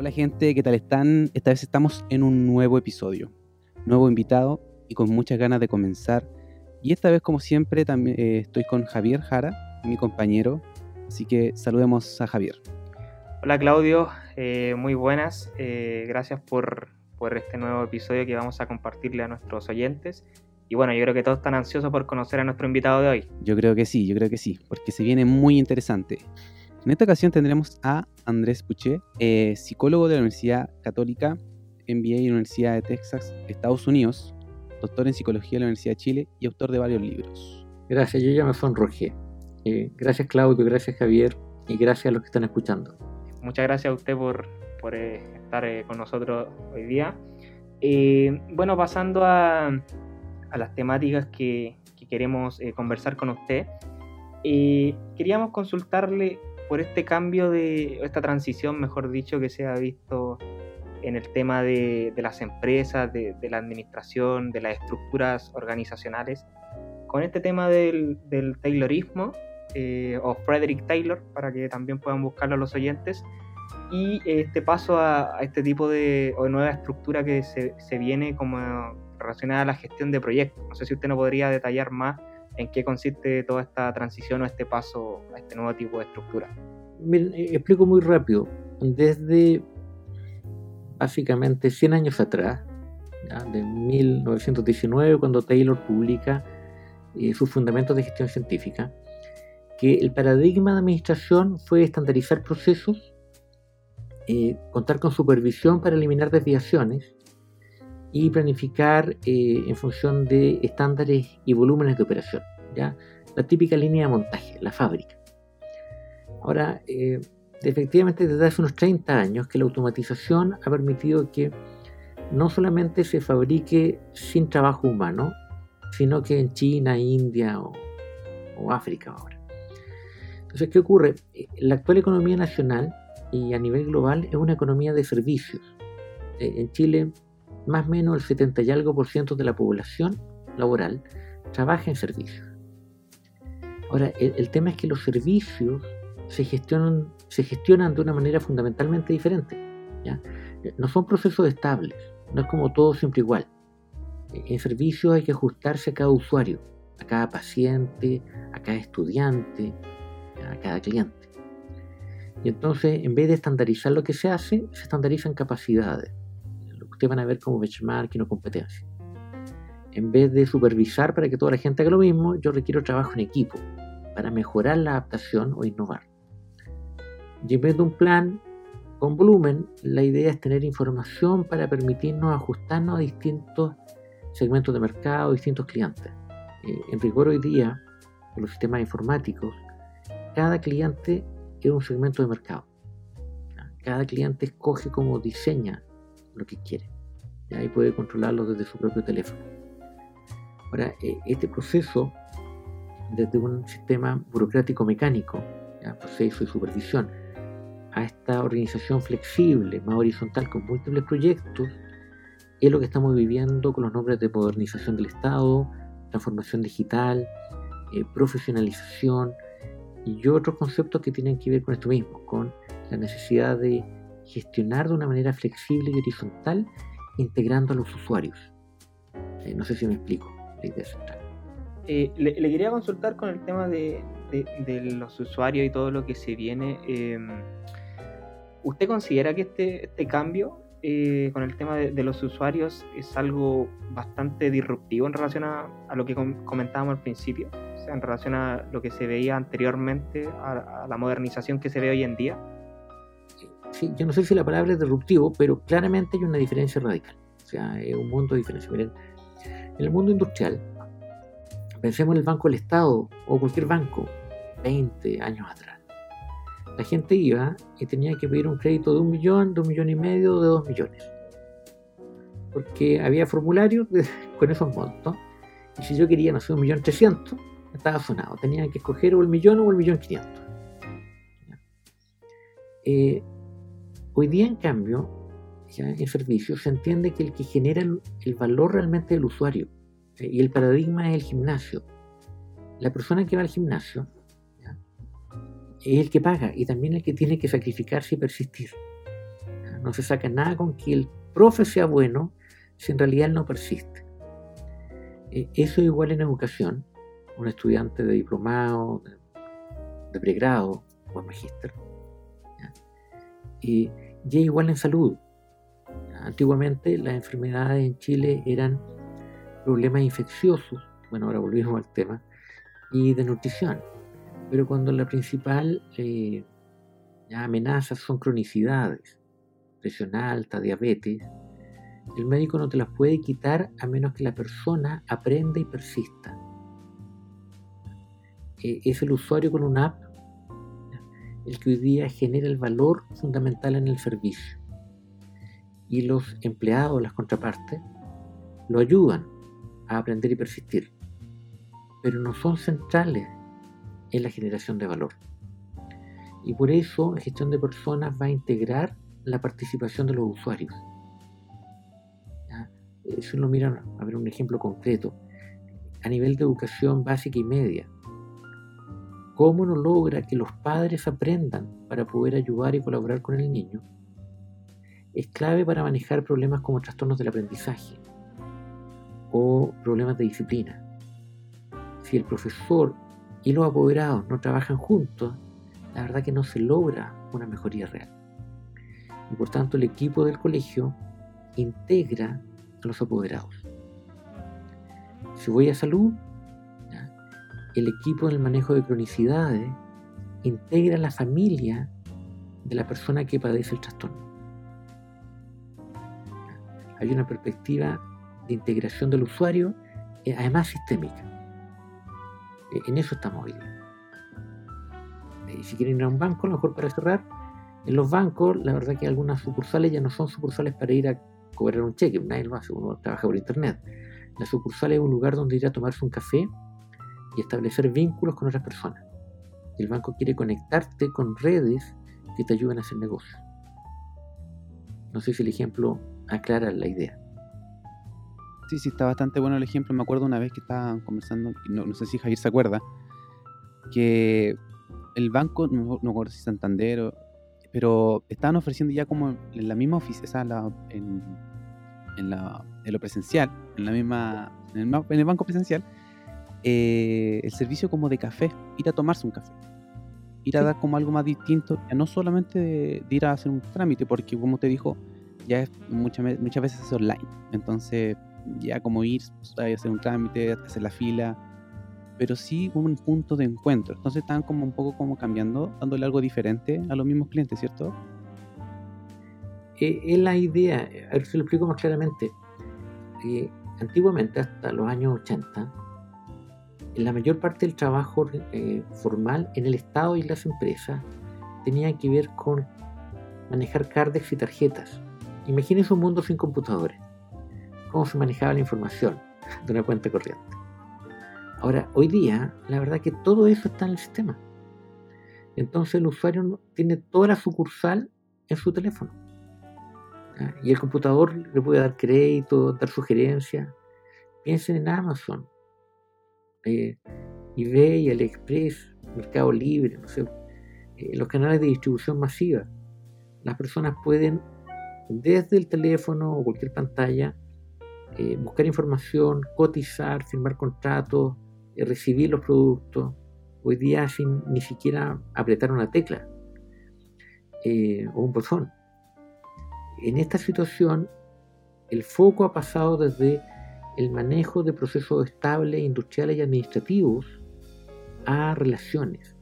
Hola gente, ¿qué tal están? Esta vez estamos en un nuevo episodio, nuevo invitado y con muchas ganas de comenzar. Y esta vez, como siempre, también eh, estoy con Javier Jara, mi compañero. Así que saludemos a Javier. Hola Claudio, eh, muy buenas. Eh, gracias por, por este nuevo episodio que vamos a compartirle a nuestros oyentes. Y bueno, yo creo que todos están ansiosos por conocer a nuestro invitado de hoy. Yo creo que sí, yo creo que sí, porque se viene muy interesante. En esta ocasión tendremos a Andrés Puché, eh, psicólogo de la Universidad Católica, MBA en la Universidad de Texas, Estados Unidos, doctor en psicología de la Universidad de Chile y autor de varios libros. Gracias, yo ya me sonrojé. Eh, gracias Claudio, gracias Javier y gracias a los que están escuchando. Muchas gracias a usted por, por eh, estar eh, con nosotros hoy día. bueno, pasando a, a, las temáticas que, que queremos conversar con usted, queríamos consultarle por este cambio de, esta transición, mejor dicho, que se ha visto en el tema de, las empresas, de, la administración, de las estructuras organizacionales, con este tema del, Taylorismo, eh, o Frederick Taylor, para que también puedan buscarlo los oyentes, y este paso a, este tipo de nueva estructura que se, se, viene como relacionada a la gestión de proyectos. No sé si usted nos podría detallar más en qué consiste toda esta transición o este paso a este nuevo tipo de estructura. Eh, explico muy rápido. Desde básicamente 100 años atrás, de 1919, cuando Taylor publica eh, sus fundamentos de gestión científica, que el paradigma de administración fue estandarizar procesos, eh, contar con supervisión para eliminar desviaciones y planificar eh, en función de estándares y volúmenes de operación. ¿ya? La típica línea de montaje, la fábrica. Ahora, eh, efectivamente desde hace unos 30 años que la automatización ha permitido que no solamente se fabrique sin trabajo humano, sino que en China, India o, o África ahora. Entonces, ¿qué ocurre? Eh, la actual economía nacional y a nivel global es una economía de servicios. En Chile más o menos el 70 y algo por ciento de la población laboral trabaja en servicios. Ahora, el, tema es que los servicios se gestionan, se gestionan de una manera fundamentalmente diferente. ¿ya? No son procesos estables, no es como todo siempre igual. En servicios hay que ajustarse a cada usuario, a cada paciente, a cada estudiante, a cada cliente. Y entonces, en vez de estandarizar lo que se hace, se estandarizan capacidades van a ver como benchmark y no competencia. En vez de supervisar para que toda la gente haga lo mismo, yo requiero trabajo en equipo para mejorar la adaptación o innovar. Y en vez de un plan con volumen, la idea es tener información para permitirnos ajustarnos a distintos segmentos de mercado, distintos clientes. Eh, en rigor hoy día, con los sistemas informáticos, cada cliente es un segmento de mercado. Cada cliente escoge cómo diseña lo que quiere. Ahí puede controlarlo desde su propio teléfono. Ahora, e, este proceso, desde un sistema burocrático mecánico, proceso y supervisión, a esta organización flexible, más horizontal, con múltiples proyectos, es lo que estamos viviendo con los nombres de modernización del Estado, transformación digital, eh, profesionalización y otros conceptos que tienen que ver con esto mismo, con la necesidad de gestionar de una manera flexible y horizontal, integrando a los usuarios. Eh, no sé si me explico la idea central. Eh, le, quería consultar con el tema de, los usuarios y todo lo que se viene. Em, ¿Usted considera que este, este cambio eh, con el tema de, los usuarios es algo bastante disruptivo en relación a, lo que comentábamos al principio? O sea, en relación a lo que se veía anteriormente, a la modernización que se ve hoy en día yo no sé si la palabra es disruptivo, pero claramente hay una diferencia radical. O sea, es un mundo de diferencia. Miren, en el mundo industrial, pensemos en el Banco del Estado o cualquier banco, 20 años atrás. La gente iba y tenía que pedir un crédito de un millón, de un millón y medio, de dos millones. Porque había formularios con esos montos. Y si yo quería, no sé, un millón trescientos, estaba sonado. Tenía que escoger o el millón o el millón quinientos. Hoy día, en cambio, en servicios se entiende que el que genera el, valor realmente es el usuario. Y el paradigma es el gimnasio. La persona que va al gimnasio es el que paga y también el que tiene que sacrificarse y persistir. No se saca nada con que el profe sea bueno si en realidad él no persiste. Eh, eso es igual en educación. Un estudiante de diplomado, de, pregrado o magíster. Y, es igual en salud. Antiguamente las enfermedades en Chile eran problemas infecciosos, bueno, ahora volvimos al tema, y de nutrición. Pero cuando la principal eh, amenaza son cronicidades, presión alta, diabetes, el médico no te las puede quitar a menos que la persona aprenda y persista. Eh, es el usuario con una app el que hoy día genera el valor fundamental en el servicio. Y los empleados, las contrapartes, lo ayudan a aprender y persistir, pero no son centrales en la generación de valor. Y por eso la gestión de personas va a integrar la participación de los usuarios. Eso lo miran, a ver un ejemplo concreto, a nivel de educación básica y media. ¿Cómo uno logra que los padres aprendan para poder ayudar y colaborar con el niño? Es clave para manejar problemas como trastornos del aprendizaje o problemas de disciplina. Si el profesor y los apoderados no trabajan juntos, la verdad que no se logra una mejoría real. Y por tanto el equipo del colegio integra a los apoderados. Si voy a salud, el equipo del manejo de cronicidades integra la familia de la persona que padece el trastorno. Hay una perspectiva de integración del usuario, eh, además sistémica. Eh, en eso estamos hoy Y si quieren ir a un banco, a lo mejor para cerrar, en los bancos, la verdad que algunas sucursales ya no son sucursales para ir a cobrar un cheque, nadie lo hace, uno trabaja por internet. La sucursal es un lugar donde ir a tomarse un café establecer vínculos con otras personas. El banco quiere conectarte con redes que te ayuden a hacer negocio. No sé si el ejemplo aclara la idea. Sí, sí, está bastante bueno el ejemplo. Me acuerdo una vez que estaban conversando, no, sé si Javier se acuerda, que el banco, no, no acuerdo si Santander, pero estaban ofreciendo ya como en la misma oficina, en, la, lo presencial, en la misma, en el banco presencial, eh, el servicio como de café, ir a tomarse un café, ir a dar como algo más distinto, no solamente de, ir a hacer un trámite, porque como te dijo, ya es muchas, muchas veces es online, entonces ya como ir a hacer un trámite, hacer la fila, pero sí un punto de encuentro. Entonces están como un poco como cambiando, dándole algo diferente a los mismos clientes, ¿cierto? Eh, es la idea, a ver si lo explico más claramente. Eh, antiguamente, hasta los años 80, la mayor parte del trabajo eh, formal en el Estado y las empresas tenía que ver con manejar cardex y tarjetas. Imagínense un mundo sin computadores cómo se manejaba la información de una cuenta corriente. Ahora, hoy día, la verdad que todo eso está en el sistema. Entonces el usuario tiene toda la sucursal en su teléfono. Y el computador le puede dar crédito, dar sugerencias. Piensen en Amazon, eh, eBay, AliExpress, Mercado Libre, no sé, eh, los canales de distribución masiva. Las personas pueden, desde el teléfono o cualquier pantalla, eh, buscar información, cotizar, firmar contratos, eh, recibir los productos, hoy día sin ni siquiera apretar una tecla o un botón. En esta situación, el foco ha pasado desde el manejo de procesos estables, industriales y administrativos a relaciones.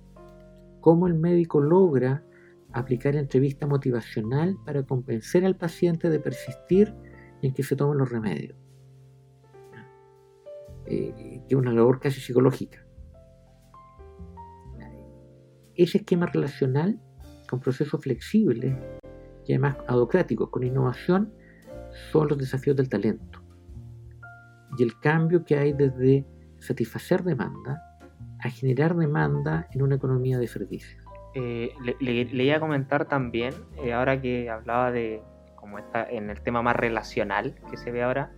Cómo el médico logra aplicar entrevista motivacional para convencer al paciente de persistir en que se tomen los remedios. Eh, es una labor casi psicológica. Ese esquema relacional con procesos flexibles y además adocráticos, con innovación, son los desafíos del talento. Y el cambio que hay desde satisfacer demanda a generar demanda en una economía de servicios. Eh, le, iba a comentar también, eh, ahora que hablaba de como está en el tema más relacional que se ve ahora,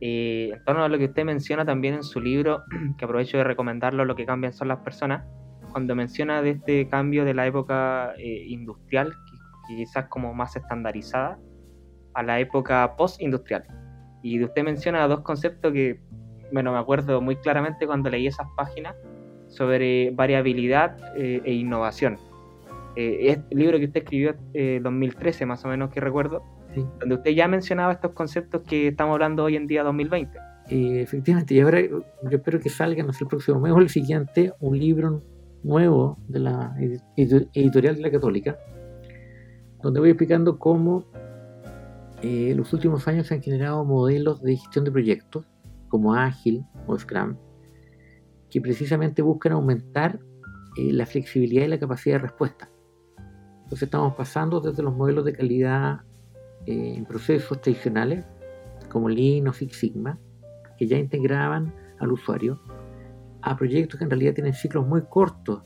eh, en torno a lo que usted menciona también en su libro, que aprovecho de recomendarlo, Lo que cambian son las personas, cuando menciona de este cambio de la época industrial, quizás como más estandarizada, a la época post-industrial. Y usted menciona dos conceptos que, bueno, me acuerdo muy claramente cuando leí esas páginas sobre variabilidad eh, e innovación. Eh, es el libro que usted escribió en 2013, más o menos que recuerdo, donde usted ya mencionaba estos conceptos que estamos hablando hoy en día 2020. efectivamente, y ahora yo espero que salga, no sé, el próximo mes o el siguiente, un libro nuevo de la editorial de la Católica, donde voy explicando cómo en eh, los últimos años se han generado modelos de gestión de proyectos, como Ágil o Scrum, que precisamente buscan aumentar eh, la flexibilidad y la capacidad de respuesta. Entonces estamos pasando desde los modelos de calidad eh, en procesos tradicionales, como Lean o Six Sigma, que ya integraban al usuario, a proyectos que en realidad tienen ciclos muy cortos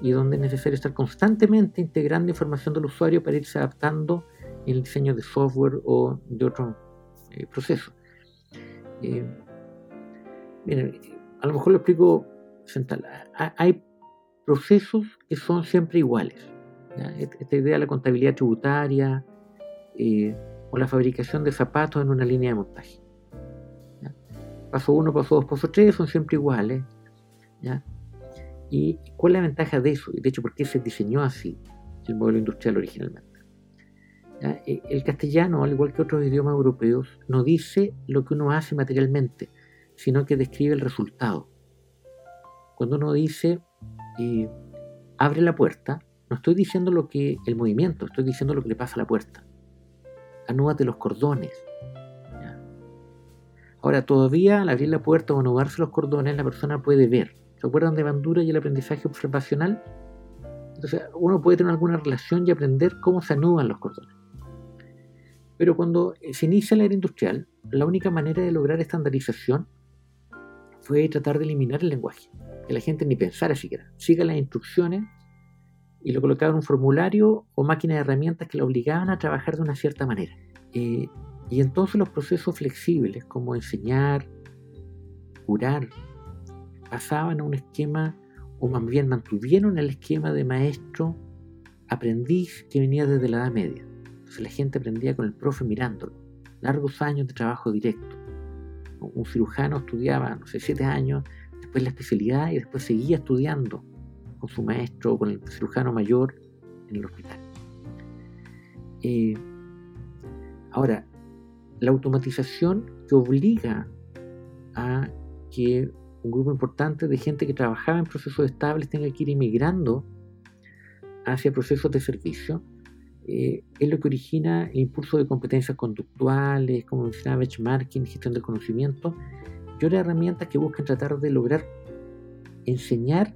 y donde es necesario estar constantemente integrando información del usuario para irse adaptando en el diseño de software o de otros eh, procesos. Eh, miren, a lo mejor lo explico central. Hay procesos que son siempre iguales. Esta idea de la contabilidad tributaria eh, o la fabricación de zapatos en una línea de montaje. Paso 1, paso 2, paso 3 son siempre iguales. ¿Y cuál es la ventaja de eso? De hecho, ¿por qué se diseñó así el modelo industrial originalmente? E, el castellano, al igual que otros idiomas europeos, no dice lo que uno hace materialmente, sino que describe el resultado. Cuando uno dice eh, abre la puerta, no estoy diciendo lo que el movimiento, estoy diciendo lo que le pasa a la puerta. Anúdate los cordones. Ahora, todavía al abrir la puerta o anudarse los cordones, la persona puede ver ¿Se acuerdan de Bandura y el aprendizaje observacional? Entonces, uno puede tener alguna relación y aprender cómo se anudan los cordones. Pero cuando se inicia la era industrial, la única manera de lograr estandarización fue tratar de eliminar el lenguaje, que la gente ni pensara siquiera. Siga las instrucciones y lo colocaba en un formulario o máquina de herramientas que lo obligaban a trabajar de una cierta manera. Eh, y entonces los procesos flexibles como enseñar, curar, pasaban a un esquema, o más bien mantuvieron el esquema de maestro aprendiz que venía desde la Edad Media. Entonces la gente aprendía con el profe mirándolo. Largos años de trabajo directo. Un cirujano estudiaba, no sé, siete años, después la especialidad y después seguía estudiando con su maestro o con el cirujano mayor en el hospital. Eh, ahora, la automatización que obliga a que un grupo importante de gente que trabajaba en procesos estables tenga que ir inmigrando hacia procesos de servicio, eh, es lo que origina el impulso de competencias conductuales, como mencionaba benchmarking, gestión del conocimiento, y otras herramientas que buscan tratar de lograr enseñar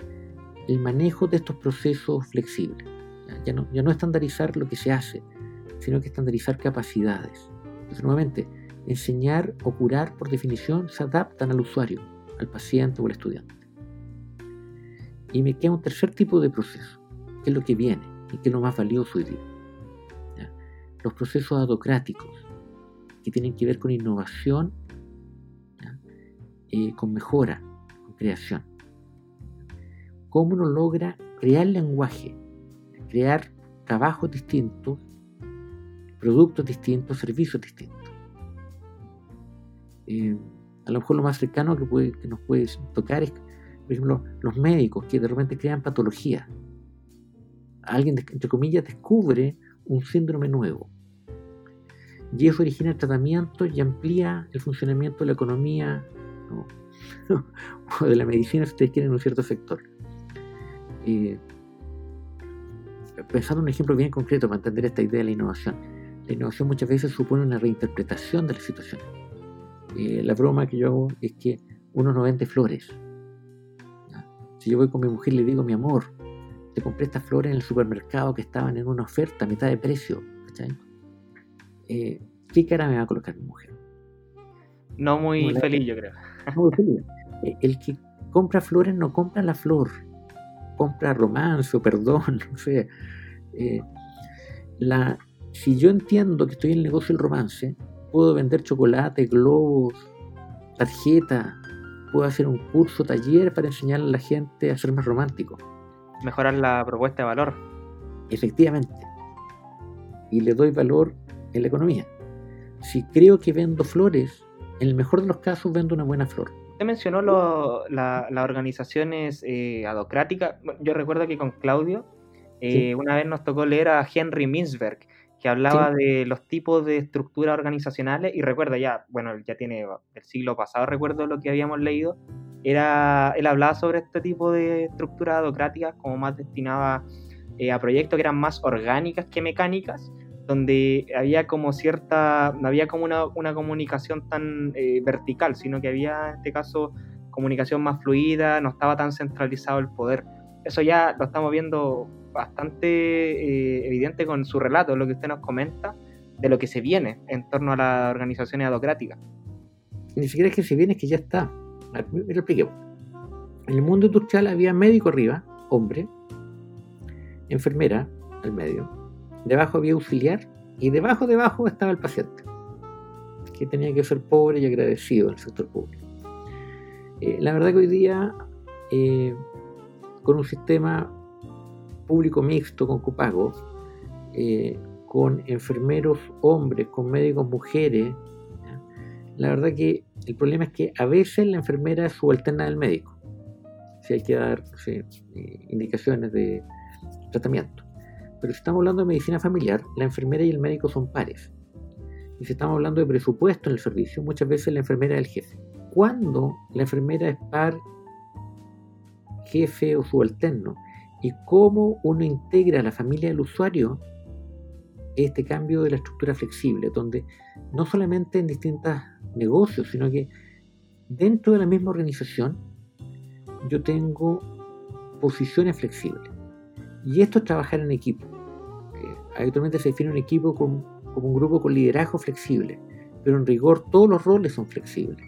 el manejo de estos procesos flexibles. Ya no, ya no estandarizar lo que se hace, sino que estandarizar capacidades. Entonces, nuevamente, enseñar o curar, por definición, se adaptan al usuario al paciente o al estudiante. Y me queda un tercer tipo de proceso, que es lo que viene y que es lo más valioso hoy día. Los procesos autocráticos, que tienen que ver con innovación, eh, con mejora, con creación. ¿Cómo uno logra crear lenguaje, crear trabajos distintos, productos distintos, servicios distintos? Eh, a lo mejor lo más cercano que, puede, que nos puede tocar es, por ejemplo, los médicos que de repente crean patología. Alguien, entre comillas, descubre un síndrome nuevo. Y eso origina el tratamiento y amplía el funcionamiento de la economía o de la medicina, si ustedes quieren, en un cierto sector. Eh, pensando en un ejemplo bien concreto para entender esta idea de la innovación. La innovación muchas veces supone una reinterpretación de la situación. Eh, la broma que yo hago es que uno no vende flores. Si yo voy con mi mujer y le digo, mi amor, te compré estas flores en el supermercado que estaban en una oferta a mitad de precio, eh, ¿Qué cara me va a colocar mi mujer? No muy feliz, yo creo. Eh, el que compra flores no compra la flor, compra romance o perdón, no sé. la, si yo entiendo que estoy en el negocio del romance, puedo vender chocolate, globos, tarjeta, puedo hacer un curso, taller para enseñarle a la gente a ser más romántico. Mejorar la propuesta de valor. Efectivamente. y le doy valor en la economía. Si creo que vendo flores, en el mejor de los casos vendo una buena flor. Usted mencionó las organizaciones eh, adocráticas. Yo recuerdo que con Claudio eh, una vez nos tocó leer a Henry Mintzberg, que hablaba de los tipos de estructuras organizacionales y recuerda ya, bueno, ya tiene el siglo pasado, recuerdo lo que habíamos leído, era, él hablaba sobre este tipo de estructuras adocráticas como más destinada eh, a proyectos que eran más orgánicas que mecánicas, donde había como cierta, no había como una, una comunicación tan eh, vertical, sino que había en este caso comunicación más fluida, no estaba tan centralizado el poder. Eso ya lo estamos viendo bastante eh, evidente con su relato, lo que usted nos comenta, de lo que se viene en torno a las organizaciones adocráticas. Ni siquiera es que se viene, es que ya está. Lo expliquemos. En el mundo industrial había médico arriba, hombre, enfermera al medio, debajo había auxiliar y debajo, debajo estaba el paciente, que tenía que ser pobre y agradecido el sector público. Eh, la verdad que hoy día, eh, con un sistema público mixto con copago, eh, con enfermeros hombres, con médicos mujeres, la verdad que el problema es que a veces la enfermera es subalterna del médico. Si hay que dar indicaciones de tratamiento. Pero si estamos hablando de medicina familiar, la enfermera y el médico son pares. Y si estamos hablando de presupuesto en el servicio, muchas veces la enfermera es el jefe. Cuando la enfermera es par, jefe o subalterno, y cómo uno integra a la familia del usuario este cambio de la estructura flexible, donde no solamente en distintos negocios, sino que dentro de la misma organización yo tengo posiciones flexibles. Y esto es trabajar en equipo. Habitualmente se define un equipo como, un grupo con liderazgo flexible, pero en rigor todos los roles son flexibles.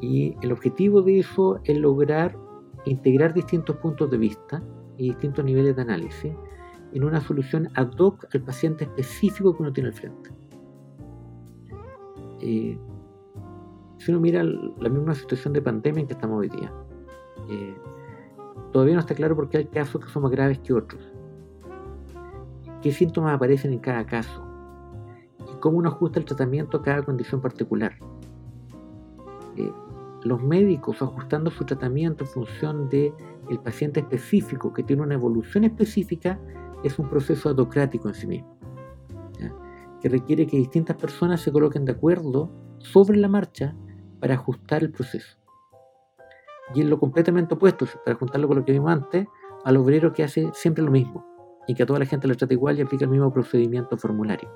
Y el objetivo de eso es lograr integrar distintos puntos de vista y distintos niveles de análisis en una solución ad hoc al paciente específico que uno tiene al frente. Eh, si uno mira la misma situación de pandemia en que estamos hoy día, eh, Todavía no está claro por qué hay casos que son más graves que otros. ¿Qué síntomas aparecen en cada caso? ¿Y cómo uno ajusta el tratamiento a cada condición particular? Eh, los médicos ajustando su tratamiento en función del el paciente específico que tiene una evolución específica es un proceso autocrático en sí mismo, que requiere que distintas personas se coloquen de acuerdo sobre la marcha para ajustar el proceso y es lo completamente opuesto, para juntarlo con lo que vimos antes, al obrero que hace siempre lo mismo y que a toda la gente le trata igual y aplica el mismo procedimiento formulario.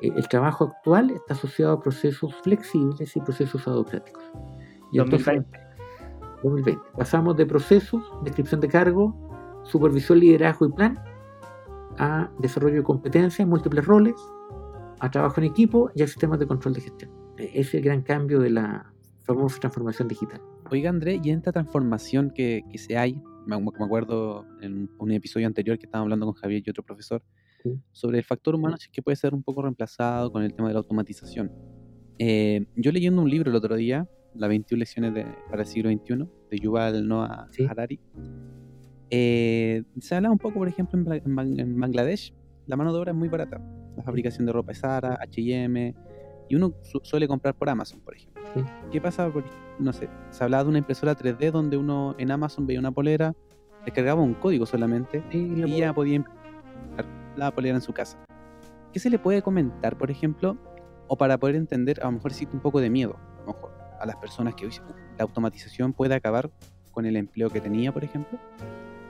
Eh, el trabajo actual está asociado a procesos flexibles y procesos adocráticos. Y 2020. 2020. Pasamos de procesos, descripción de cargo, supervisión, liderazgo y plan, a desarrollo de competencias, múltiples roles, a trabajo en equipo y a sistemas de control de gestión. E, es el gran cambio de la famosa transformación digital. Oiga, André, y en esta transformación que, se hay, me, acuerdo en un episodio anterior que estábamos hablando con Javier y otro profesor, sobre el factor humano, que puede ser un poco reemplazado con el tema de la automatización. Eh, yo leyendo un libro el otro día, Las 21 lecciones de, para el siglo XXI, de Yuval Noah Harari, eh, se habla un poco, por ejemplo, en, Bangladesh, la mano de obra es muy barata. La fabricación de ropa es Zara, H&M, y uno suele comprar por Amazon, por ejemplo. ¿Qué pasa? no sé, se hablaba de una impresora 3D donde uno en Amazon veía una polera, descargaba un código solamente y ya podía imprimir la polera en su casa. ¿Qué se le puede comentar, por ejemplo? O para poder entender, a lo mejor existe un poco de miedo, a lo mejor, a las personas que dicen, la automatización puede acabar con el empleo que tenía, por ejemplo.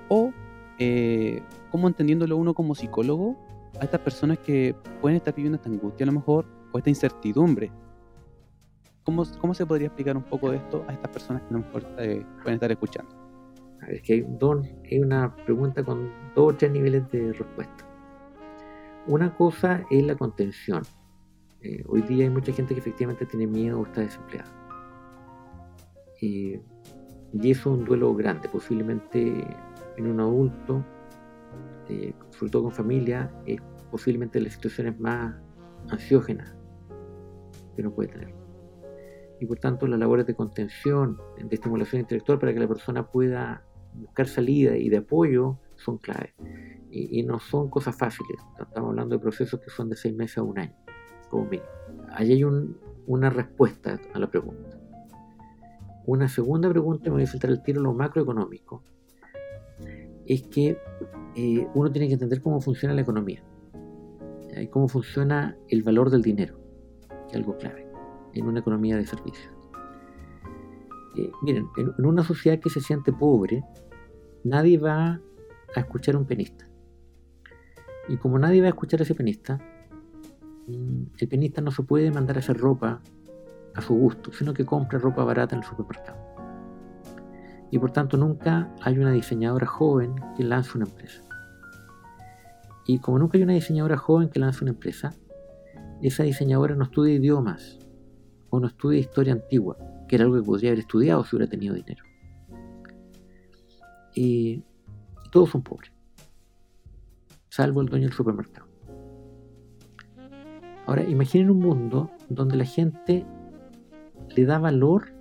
O, eh, como entendiéndolo uno como psicólogo, a estas personas que pueden estar viviendo esta angustia a lo mejor, o esta incertidumbre ¿Cómo, ¿Cómo, se podría explicar un poco de esto a estas personas que no eh, pueden estar escuchando? Es que hay, dos, hay una pregunta con dos o tres niveles de respuesta. Una cosa es la contención. Eh, hoy día hay mucha gente que efectivamente tiene miedo o está desempleada. y eso es un duelo grande, posiblemente en un adulto, eh, sobre todo con familia, es posiblemente las situaciones más ansiógenas que uno puede tener y por tanto las labores de contención, de estimulación intelectual para que la persona pueda buscar salida y de apoyo son claves. y, no son cosas fáciles. Estamos hablando de procesos que son de seis meses a un año, como mínimo. Ahí hay una respuesta a la pregunta. Una segunda pregunta, me voy a saltar el tiro lo macroeconómico, es que eh, uno tiene que entender cómo funciona la economía y cómo funciona el valor del dinero, que es algo clave en una economía de servicios. Eh, miren, en, una sociedad que se siente pobre, nadie va a escuchar a un penista. Y como nadie va a escuchar a ese penista, mm, el penista no se puede mandar a hacer ropa a su gusto, sino que compra ropa barata en el supermercado. Y por tanto nunca hay una diseñadora joven que lance una empresa. Y como nunca hay una diseñadora joven que lance una empresa, esa diseñadora no estudia idiomas o no estudia historia antigua, que era algo que podría haber estudiado si hubiera tenido dinero. Y todos son pobres, salvo el dueño del supermercado. Ahora, imaginen un mundo donde la gente le da valor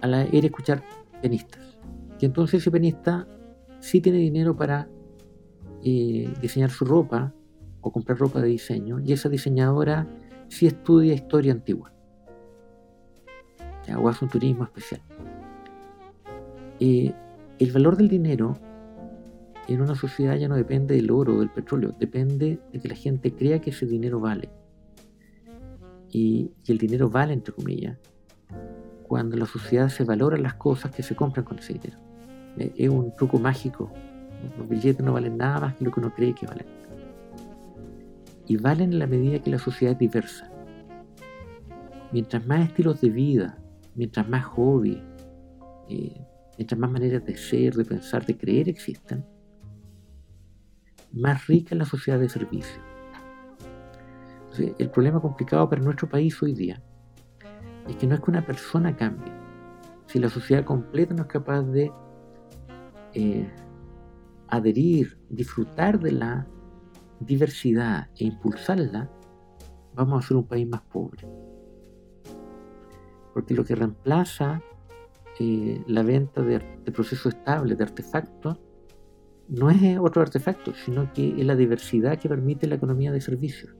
a la, ir a escuchar penistas. Y entonces ese penista sí tiene dinero para eh, diseñar su ropa o comprar ropa de diseño, y esa diseñadora sí estudia historia antigua. O hace un turismo especial. El valor del dinero en una sociedad ya no depende del oro o del petróleo, depende de que la gente crea que ese dinero vale y, el dinero vale, entre comillas, cuando la sociedad se valoran las cosas que se compran con ese dinero. Eh, es un truco mágico. Los billetes no valen nada más que lo que uno cree que valen. Y valen en la medida que la sociedad es diversa. Mientras más estilos de vida, mientras más hobbies, eh, mientras más maneras de ser, de pensar, de creer existen, más rica es la sociedad de servicio el problema complicado para nuestro país hoy día es que no es que una persona cambie. Si la sociedad completa no es capaz de eh, adherir, disfrutar de la diversidad e impulsarla, vamos a ser un país más pobre. Porque lo que reemplaza eh, la venta de, de procesos estables, de artefactos, no es otro artefacto, sino que es la diversidad que permite la economía de servicios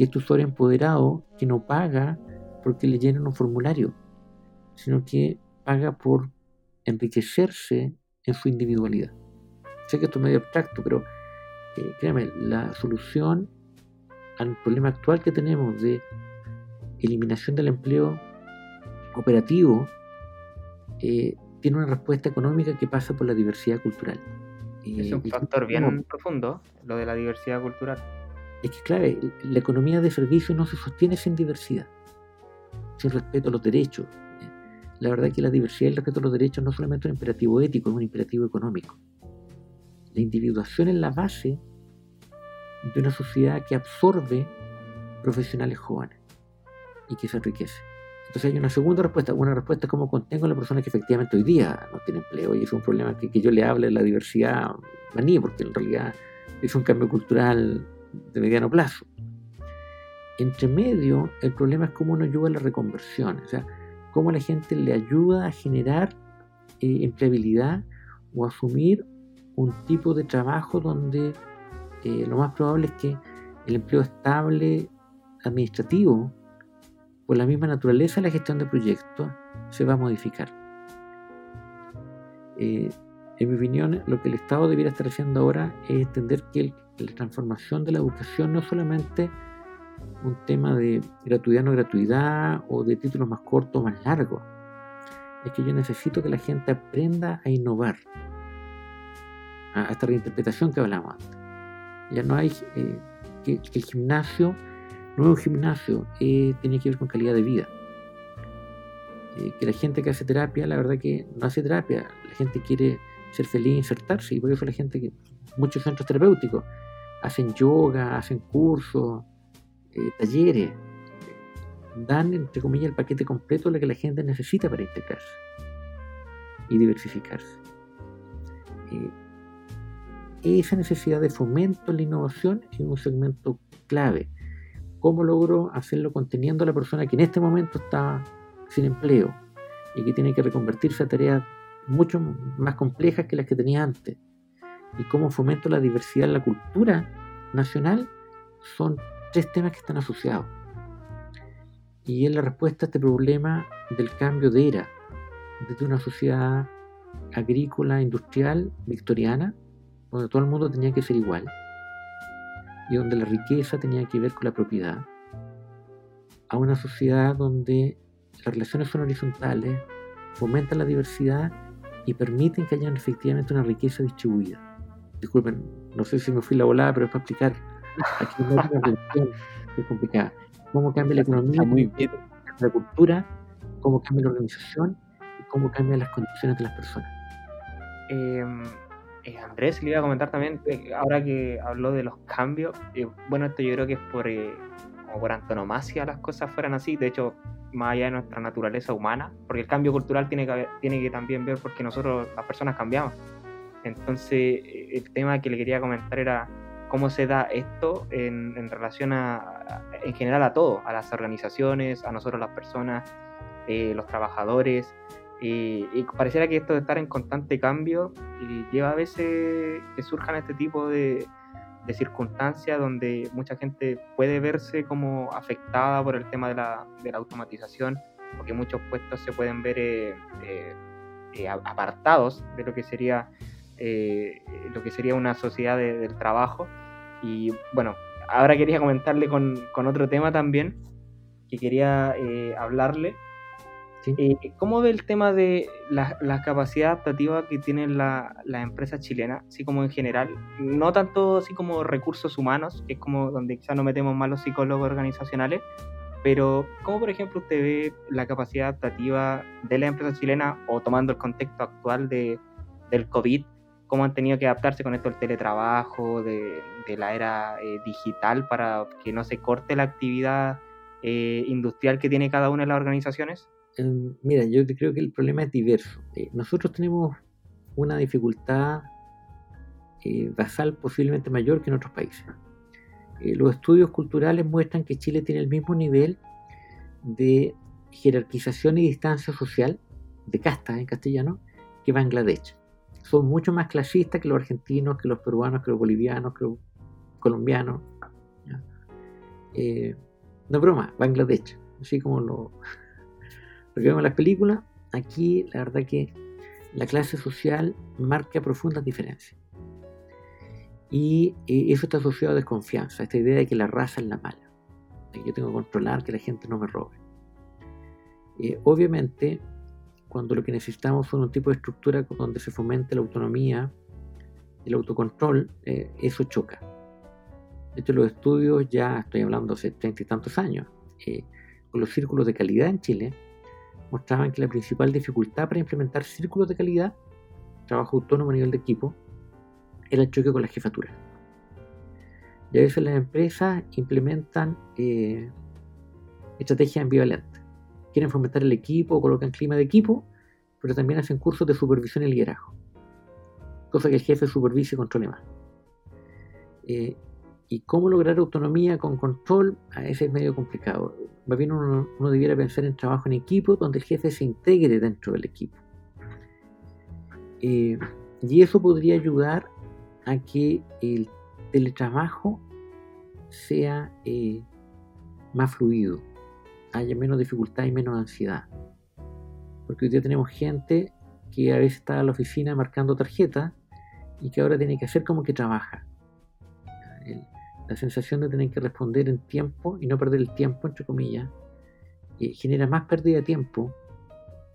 y este usuario empoderado que no paga porque le llenan un formulario, sino que paga por enriquecerse en su individualidad. Sé que esto es medio abstracto, pero eh, créame, la solución al problema actual que tenemos de eliminación del empleo operativo eh, tiene una respuesta económica que pasa por la diversidad cultural. es un factor bien profundo, lo de la diversidad cultural es que, claro, la economía de servicio no se sostiene sin diversidad, sin respeto a los derechos. La verdad es que la diversidad y el respeto a los derechos no solamente es un imperativo ético, es un imperativo económico. La individuación es la base de una sociedad que absorbe profesionales jóvenes y que se enriquece. Entonces hay una segunda respuesta, una respuesta es cómo contengo a la persona que efectivamente hoy día no tiene empleo y es un problema que, que yo le hable de la diversidad maní, porque en realidad es un cambio cultural de mediano plazo. Entre medio, el problema es cómo uno ayuda a la reconversión, o sea, cómo la gente le ayuda a generar eh, empleabilidad o asumir un tipo de trabajo donde eh, lo más probable es que el empleo estable administrativo, por la misma naturaleza de la gestión de proyectos, se va a modificar. Eh, en mi opinión, lo que el Estado debiera estar haciendo ahora es entender que la transformación de la educación no es solamente un tema de gratuidad no gratuidad o de títulos más cortos o más largos. Es que yo necesito que la gente aprenda a innovar. A esta reinterpretación que hablamos antes. Ya no hay eh, que, el gimnasio, nuevo gimnasio, eh, tiene que ver con calidad de vida. Eh, que la gente que hace terapia, la verdad que no hace terapia. La gente quiere ser feliz, insertarse, y por eso la gente que muchos centros terapéuticos hacen yoga, hacen cursos, eh, talleres, dan, entre comillas, el paquete completo lo que la gente necesita para integrarse y diversificarse. Esa necesidad de fomento en la innovación es un segmento clave. ¿Cómo logro hacerlo conteniendo a la persona que en este momento está sin empleo y que tiene que reconvertirse a tareas mucho más complejas que las que tenía antes? y cómo fomento la diversidad en la cultura nacional son tres temas que están asociados. Y es la respuesta a este problema del cambio de era, desde una sociedad agrícola, industrial, victoriana, donde todo el mundo tenía que ser igual, y donde la riqueza tenía que ver con la propiedad, a una sociedad donde las relaciones son horizontales, fomentan la diversidad y permiten que haya efectivamente una riqueza distribuida. Disculpen, no sé si me fui la volada, pero es para explicar. Aquí no hay una es complicada. Cómo cambia la economía, muy bien. la cultura, cómo cambia la organización y cómo cambian las condiciones de las personas. Em, eh, Andrés, le iba a comentar también, eh, ahora que habló de los cambios, eh, bueno, esto yo creo que es por, como por antonomasia las cosas fueran así, de hecho, más allá de nuestra naturaleza humana, porque el cambio cultural tiene que, también ver porque nosotros, las personas, cambiamos. Entonces, el tema que le quería comentar era cómo se da esto en, relación a, en general a todo, a las organizaciones, a nosotros las personas, los trabajadores. Y pareciera que esto de estar en constante cambio lleva a veces que surjan este tipo de, circunstancias donde mucha gente puede verse como afectada por el tema de la, automatización, porque muchos puestos se pueden ver eh, eh, eh, apartados de lo que sería lo que sería una sociedad de- del trabajo. Y bueno, ahora quería comentarle con, con otro tema también, que quería hablarle. Sí. Eh, ¿Cómo ve el tema de la, la capacidad adaptativa que tienen la- las empresas chilenas, así como en general? No tanto así como recursos humanos, que es como donde quizás nos metemos más los psicólogos organizacionales, pero ¿cómo por ejemplo usted ve la capacidad adaptativa de las empresas chilenas o tomando el contexto actual de, del COVID? ¿Cómo han tenido que adaptarse con esto del teletrabajo, de, de la era eh, digital para que no se corte la actividad eh, industrial que tiene cada una de las organizaciones? Eh, mira, yo creo que el problema es diverso. Eh, nosotros tenemos una dificultad eh, basal posiblemente mayor que en otros países. Eh, los estudios culturales muestran que Chile tiene el mismo nivel de jerarquización y distancia social, de casta en castellano, que Bangladesh. Son mucho más clasistas que los argentinos, que los peruanos, que los bolivianos, que los colombianos. no es broma, Bangladesh, así como lo, vemos en las películas, aquí la verdad que la clase social marca profundas diferencias. Y eh, eso está asociado a desconfianza, esta idea de que la raza es la mala, de que yo tengo que controlar que la gente no me robe. Eh, obviamente, cuando lo que necesitamos son un tipo de estructura donde se fomente la autonomía, el autocontrol, eh, eso choca. De hecho, los estudios ya, estoy hablando hace treinta y tantos años, eh, con los círculos de calidad en Chile, mostraban que la principal dificultad para implementar círculos de calidad, trabajo autónomo a nivel de equipo, era el choque con la jefatura. Y a veces las empresas implementan eh, estrategias ambivalentes. Quieren fomentar el equipo, colocan clima de equipo, pero también hacen cursos de supervisión y liderazgo. Cosa que el jefe supervise y controle más. Eh, y cómo lograr autonomía con control, a veces es medio complicado. Más bien uno, debiera pensar en trabajo en equipo, donde el jefe se integre dentro del equipo. Eh, y eso podría ayudar a que el teletrabajo sea eh, más fluido, haya menos dificultad y menos ansiedad. Porque hoy día tenemos gente que a veces está en la oficina marcando tarjetas y que ahora tiene que hacer como que trabaja. La sensación de tener que responder en tiempo y no perder el tiempo, entre comillas, eh, genera más pérdida de tiempo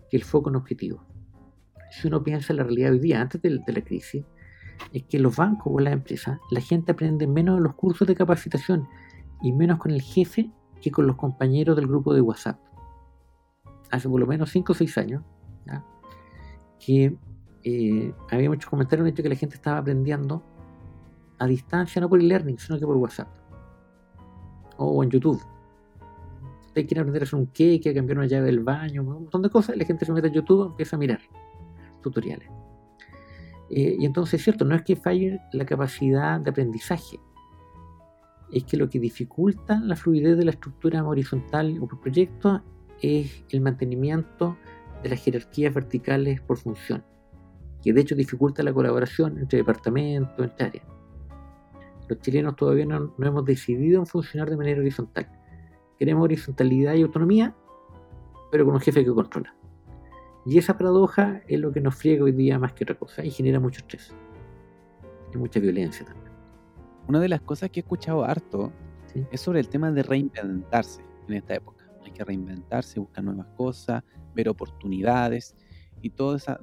que el foco en objetivo. Si uno piensa en la realidad hoy día, antes de, de la crisis, es que los bancos o las empresas, la gente aprende menos en los cursos de capacitación y menos con el jefe que con los compañeros del grupo de WhatsApp. Hace por lo menos 5 o 6 años, ¿ya? que eh, había muchos comentarios de hecho que la gente estaba aprendiendo a distancia, no por e-learning, sino que por WhatsApp o en YouTube. Ustedes quieren aprender a hacer un cake, a cambiar una llave del baño, un montón de cosas, la gente se mete a YouTube empieza a mirar tutoriales. Eh, y entonces es cierto, no es que falle la capacidad de aprendizaje, es que lo que dificulta la fluidez de la estructura horizontal o por proyecto es el mantenimiento de las jerarquías verticales por función. que de hecho dificulta la colaboración entre departamentos, entre áreas. Los chilenos todavía no, no hemos decidido en funcionar de manera horizontal. Queremos horizontalidad y autonomía, pero con un jefe que controla. Y esa paradoja es lo que nos friega hoy día más que otra cosa y genera mucho estrés y mucha violencia también. Una de las cosas que he escuchado harto Sí. es sobre el tema de reinventarse en esta época. Hay que reinventarse, buscar nuevas cosas, ver oportunidades y todo esa...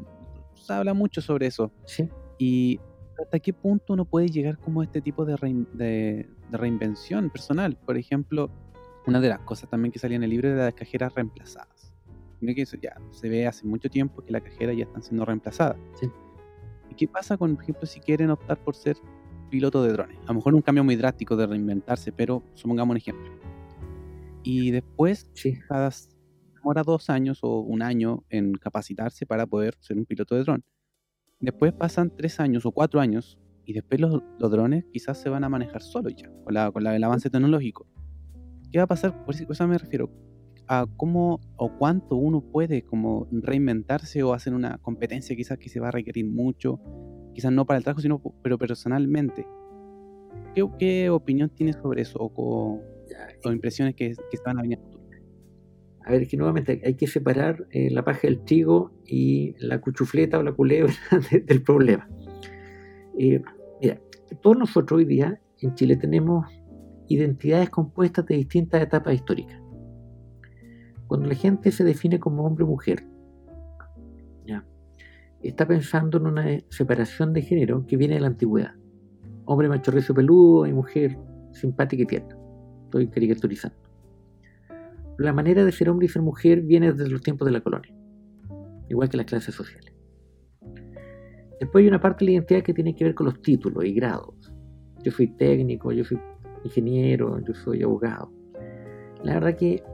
Se habla mucho sobre eso. Sí, Y hasta qué punto uno puede llegar como a este tipo de, rein- de- de reinvención personal. Por ejemplo, una de las cosas también que salía en el libro era las cajeras reemplazadas. Que eso ya se ve hace mucho tiempo que las cajeras ya están siendo reemplazadas. Sí. ¿Y qué pasa con, por ejemplo, si quieren optar por ser piloto de drones? A lo mejor un cambio muy drástico de reinventarse, pero supongamos un ejemplo. Y después, sí, cada demora dos años o un año en capacitarse para poder ser un piloto de dron. Después pasan tres años o cuatro años y después los, los drones quizás se van a manejar solos ya, con, la, con la- el avance tecnológico. ¿Qué va a pasar? Por eso me refiero a cómo o cuánto uno puede como reinventarse o hacer una competencia quizás que se va a requerir mucho, quizás no para el trabajo, sino pero personalmente. ¿Qué, qué opinión tienes sobre eso o, o impresiones que, que se van a venir a ver, que nuevamente hay que separar eh, la paja del trigo y la cuchufleta o la culebra de- del problema. Eh, mira, todos nosotros hoy día en Chile tenemos identidades compuestas de distintas etapas históricas. Cuando la gente se define como hombre o mujer, ¿ya? está pensando en una separación de género que viene de la antigüedad. Hombre macho recio peludo y mujer simpática y tierna. Estoy caricaturizando. La manera de ser hombre y ser mujer viene desde los tiempos de la colonia, igual que las clases sociales. Después hay una parte de la identidad que tiene que ver con los títulos y grados. Yo soy técnico, yo soy ingeniero, yo soy abogado. La verdad que,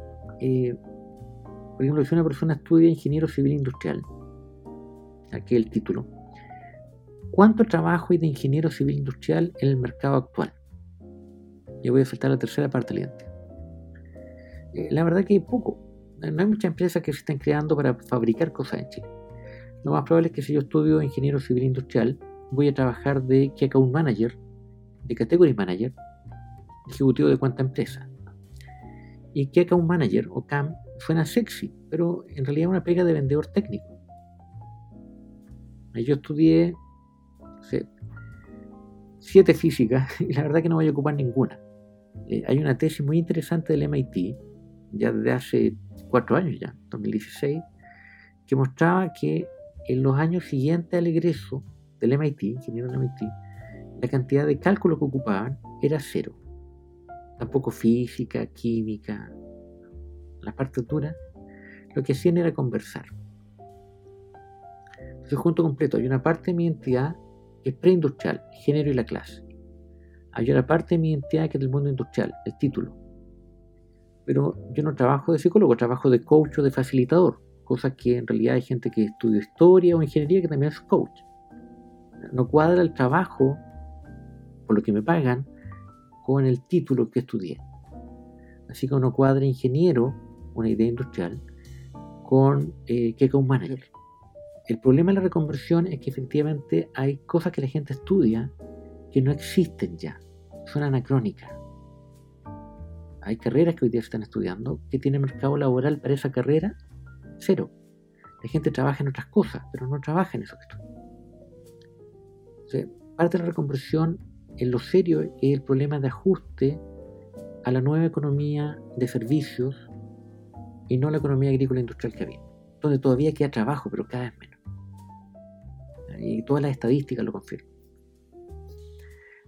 eh, por ejemplo, si una persona estudia ingeniero civil industrial, aquí el título, ¿cuánto trabajo hay de ingeniero civil industrial en el mercado actual? Yo voy a saltar la tercera parte de la identidad. Eh, la verdad que hay poco. No hay muchas empresas que se están creando para fabricar cosas en Chile. Lo más probable es que si yo estudio ingeniero civil industrial, voy a trabajar de Key Account Manager, de Category Manager, ejecutivo de cuánta empresa. Y Key Account Manager o CAM suena sexy, pero en realidad es una pega de vendedor técnico. Yo estudié no siete físicas y la verdad que no voy a ocupar ninguna. Eh, hay una tesis muy interesante del MIT, ya desde hace cuatro años ya, 2016, que mostraba que en los años siguientes al egreso del MIT, ingeniero del MIT, la cantidad de cálculo que ocupaban era cero. Tampoco física, química, las partes duras. Lo que hacían era conversar. Entonces, junto completo, hay una parte de mi entidad que es preindustrial, el género y la clase. Hay una parte de mi identidad que es del mundo industrial, el título. Pero yo no trabajo de psicólogo, trabajo de coach o de facilitador, cosas que en realidad hay gente que estudia historia o ingeniería que también es coach. No cuadra el trabajo, por lo que me pagan, con el título que estudié. Así como no cuadra ingeniero, una idea industrial, con eh, que con manager. El problema de la reconversión es que efectivamente hay cosas que la gente estudia que no existen ya, son anacrónicas. Hay carreras que hoy día se están estudiando que tienen mercado laboral para esa carrera cero. La gente trabaja en otras cosas, pero no trabaja en eso que estudia. O sea, parte de la reconversión en lo serio es el problema de ajuste a la nueva economía de servicios y no la economía agrícola industrial que había, donde todavía queda trabajo, pero cada vez menos. Y todas las estadísticas lo confirman.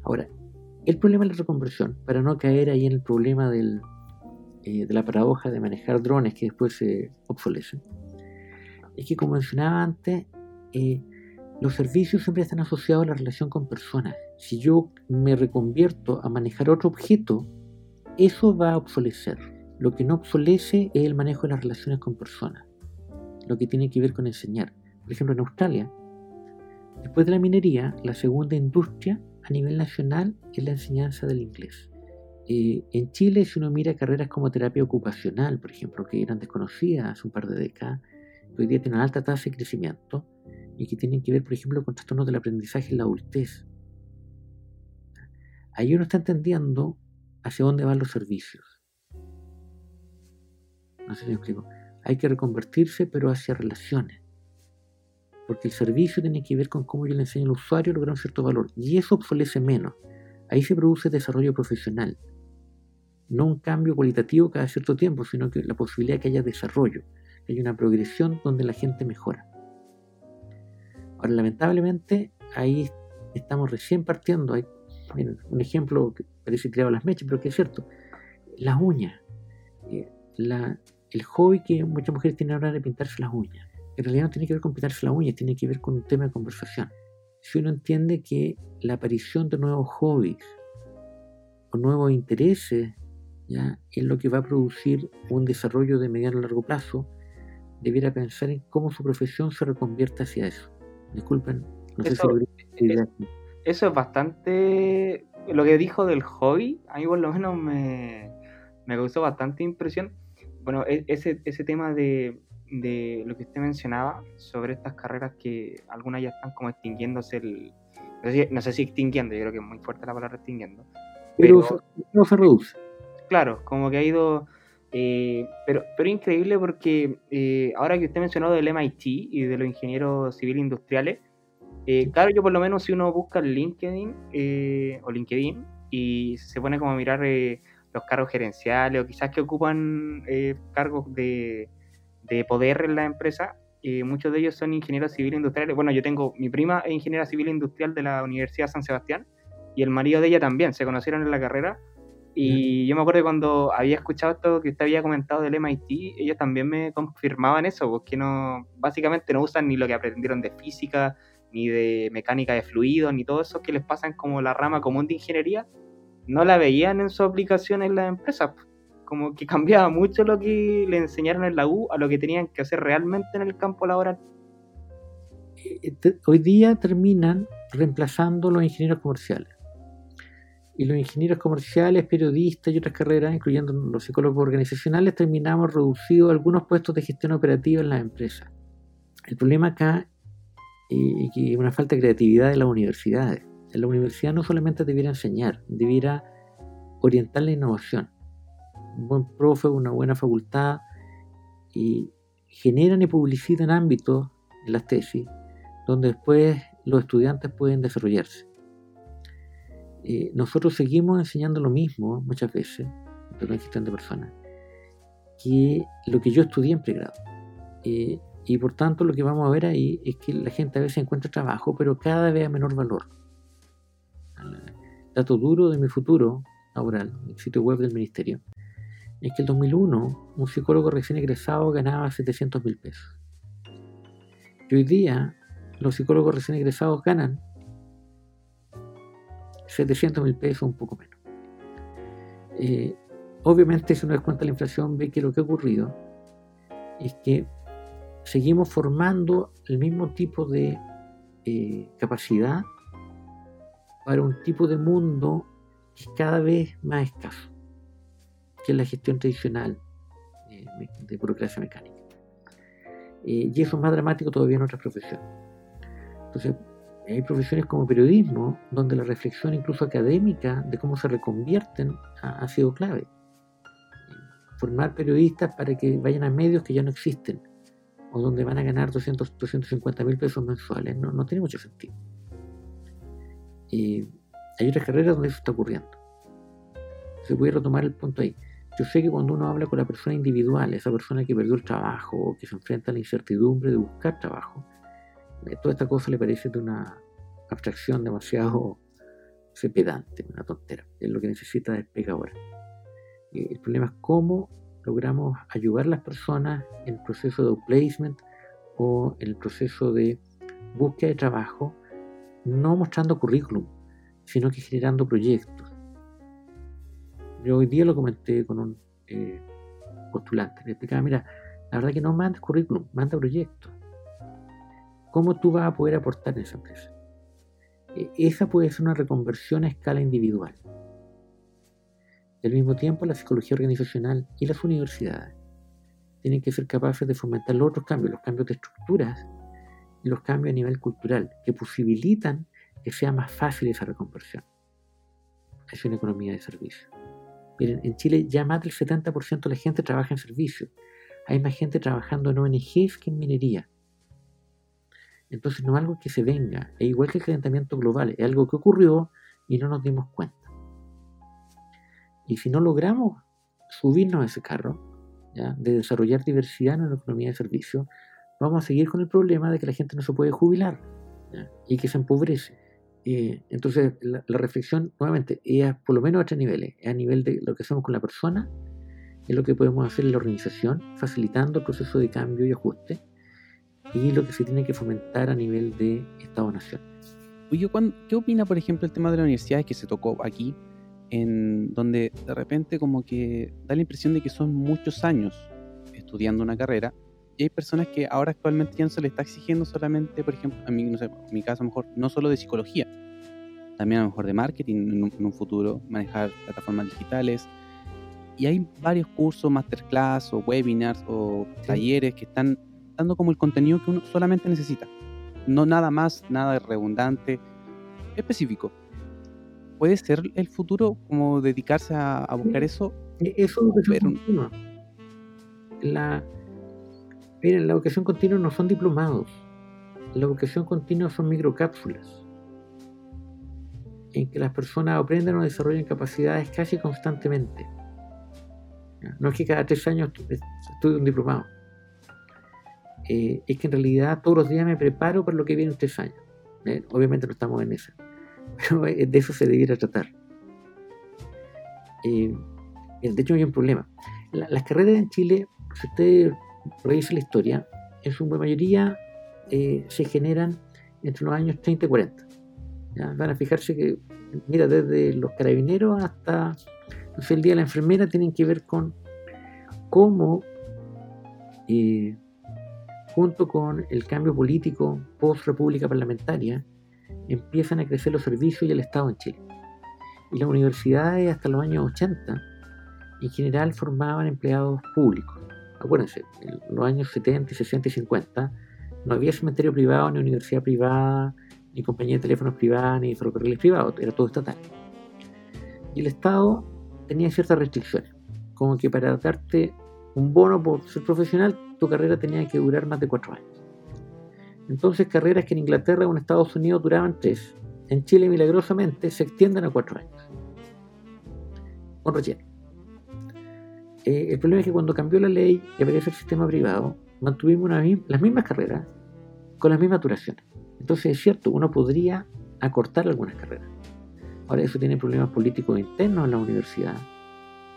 Ahora, el problema de la reconversión, para no caer ahí en el problema eh, de la paradoja de manejar drones que después se obsolecen, es que como mencionaba antes, eh, los servicios siempre están asociados a la relación con personas. Si yo me reconvierto a manejar otro objeto, eso va a obsolecer. Lo que no obsolece es el manejo de las relaciones con personas, lo que tiene que ver con enseñar. Por ejemplo, en Australia, después de la minería, la segunda industria a nivel nacional es la enseñanza del inglés. Eh, en Chile, si uno mira carreras como terapia ocupacional, por ejemplo, que eran desconocidas hace un par de décadas, hoy día tienen alta tasa de crecimiento, y que tienen que ver, por ejemplo, con trastornos del aprendizaje en la adultez. Ahí uno está entendiendo hacia dónde van los servicios. No sé si me explico. Hay que reconvertirse, pero hacia relaciones. Porque el servicio tiene que ver con cómo yo le enseño al usuario a lograr un cierto valor. Y eso obsolece menos. Ahí se produce desarrollo profesional. No un cambio cualitativo cada cierto tiempo, sino que la posibilidad de que haya desarrollo, que haya una progresión donde la gente mejora. Ahora, lamentablemente, ahí estamos recién partiendo. Hay un ejemplo que parece tirado las mechas, pero que es cierto. Las uñas. Eh, el hobby que muchas mujeres tienen ahora de pintarse las uñas. En realidad no tiene que ver con pintarse las uñas, tiene que ver con un tema de conversación. Si uno entiende que la aparición de nuevos hobbies o nuevos intereses ¿ya? es lo que va a producir un desarrollo de mediano a largo plazo, debiera pensar en cómo su profesión se reconvierte hacia eso. Disculpen, no eso, sé si es, eso es bastante. Lo que dijo del hobby, a mí por lo menos me, me causó bastante impresión. Bueno, e, ese, ese tema de, de lo que usted mencionaba sobre estas carreras que algunas ya están como extinguiéndose el, no sé, si, extinguiendo, yo creo que es muy fuerte la palabra extinguiendo. Pero, no se reduce. Claro, como que ha ido. Eh, pero, pero increíble porque eh, ahora que usted mencionó del MIT y de los ingenieros civiles industriales, eh, claro, yo por lo menos si uno busca el LinkedIn o LinkedIn y se pone como a mirar los cargos gerenciales o quizás que ocupan cargos de, de poder en la empresa, y muchos de ellos son ingenieros civiles industriales. Bueno, yo tengo, mi prima es ingeniera civil industrial de la Universidad de San Sebastián y el marido de ella también, se conocieron en la carrera. Y yo me acuerdo cuando había escuchado esto que usted había comentado del MIT, ellos también me confirmaban eso, porque no, básicamente no usan ni lo que aprendieron de física, ni de mecánica de fluidos, ni todo eso que les pasan como la rama común de ingeniería, no la veían en su aplicación en las empresas como que cambiaba mucho lo que le enseñaron en la U a lo que tenían que hacer realmente en el campo laboral. Eh, hoy día terminan reemplazando los ingenieros comerciales. Y los ingenieros comerciales, periodistas y otras carreras, incluyendo los psicólogos organizacionales, terminamos reducidos a algunos puestos de gestión operativa en las empresas. El problema acá eh, es que una falta de creatividad de las universidades. La universidad no solamente debiera enseñar, debiera orientar la innovación un buen profe, una buena facultad, y generan y publicitan ámbitos en las tesis donde después los estudiantes pueden desarrollarse. Eh, nosotros seguimos enseñando lo mismo muchas veces, en gestión de personas, que lo que yo estudié en pregrado. Eh, y por tanto lo que vamos a ver ahí es que la gente a veces encuentra trabajo, pero cada vez a menor valor. dato duro de mi futuro laboral, el sitio web del ministerio, es que el 2001 un psicólogo recién egresado ganaba 700 mil pesos. Y hoy día los psicólogos recién egresados ganan 700 mil pesos, un poco menos. Eh, obviamente, si uno descuenta la inflación, ve que lo que ha ocurrido es que seguimos formando el mismo tipo de eh, capacidad para un tipo de mundo que es cada vez más escaso que es la gestión tradicional eh, de burocracia mecánica. Eh, y eso es más dramático todavía en otras profesiones. Entonces, hay profesiones como periodismo, donde la reflexión incluso académica de cómo se reconvierten ha, sido clave. Formar periodistas para que vayan a medios que ya no existen, o donde van a ganar 200, 250 mil pesos mensuales, no, no tiene mucho sentido. Eh, hay otras carreras donde eso está ocurriendo. Se puede retomar el punto ahí. Yo sé que cuando uno habla con la persona individual, esa persona que perdió el trabajo o que se enfrenta a la incertidumbre de buscar trabajo, eh, toda esta cosa le parece de una abstracción demasiado pedante, una tontera. Es lo que necesita despegar ahora. Eh, el problema es cómo logramos ayudar a las personas en el proceso de outplacement o en el proceso de búsqueda de trabajo, no mostrando currículum, sino que generando proyectos yo hoy día lo comenté con un eh, postulante. Le explicaba, mira, la verdad que no mandes currículum, manda proyectos. ¿Cómo tú vas a poder aportar en esa empresa? E, esa puede ser una reconversión a escala individual. Y al mismo tiempo, la psicología organizacional y las universidades tienen que ser capaces de fomentar los otros cambios, los cambios de estructuras los cambios a nivel cultural que posibilitan que sea más fácil esa reconversión. Es una economía de servicio. Miren, en Chile ya más del 70% de la gente trabaja en servicio. Hay más gente trabajando en ONGs que en minería. Entonces no es algo que se venga, es igual que el calentamiento global, es algo que ocurrió y no nos dimos cuenta. Y si no logramos subirnos a ese carro, de desarrollar diversidad en la economía de servicio, vamos a seguir con el problema de que la gente no se puede jubilar y que se empobrece. Eh, entonces, la, reflexión, nuevamente, es por lo menos a tres niveles. Es a nivel de lo que hacemos con la persona, es lo que podemos hacer en la organización, facilitando el proceso de cambio y ajuste, y lo que se tiene que fomentar a nivel de Estado-Nación. ¿Qué opina, por ejemplo, el tema de las universidades que se tocó aquí, en donde de repente como que da la impresión de que son muchos años estudiando una carrera y hay personas que ahora actualmente ya no se les está exigiendo solamente, por ejemplo, a mí, no sé, en mi caso a lo mejor, no solo de psicología, también a lo mejor de marketing en un, futuro, manejar plataformas digitales. Y hay varios cursos, masterclass o webinars o talleres que están dando como el contenido que uno solamente necesita. No nada más, nada redundante, específico. ¿Puede ser el futuro como dedicarse a, buscar eso? E, eso es lo que La, Miren, la educación continua no son diplomados. La educación continua son microcápsulas en que las personas aprenden o desarrollan capacidades casi constantemente. No es que cada tres años estudie un diplomado. Eh, es que en realidad todos los días me preparo para lo que viene en tres años. Eh, obviamente no estamos en eso, pero de eso se debiera tratar. Eh, de hecho hay un problema. las carreras en Chile, si ustedes revisa la historia, en su mayoría eh, se generan entre los años 30 y 40. Van a fijarse que, mira, desde los carabineros hasta el día de la enfermera tienen que ver con cómo, eh, junto con el cambio político post-república parlamentaria, empiezan a crecer los servicios y el Estado en Chile. Y las universidades hasta los años 80 en general formaban empleados públicos acuérdense, en los años 70, 60 y 50 no había cementerio privado, ni universidad privada, ni compañía de teléfonos privada, ni ferrocarriles privados, era todo estatal. Y el Estado tenía ciertas restricciones, como que para darte un bono por ser profesional, tu carrera tenía que durar más de cuatro años. Entonces, carreras que en Inglaterra o en Estados Unidos duraban tres, en Chile milagrosamente se extienden a cuatro años. Con relleno. Eh, el problema es que cuando cambió la ley y apareció el sistema privado, mantuvimos las mismas carreras con las mismas duraciones. Entonces es cierto, uno podría acortar algunas carreras. Ahora eso tiene problemas políticos internos en la universidad,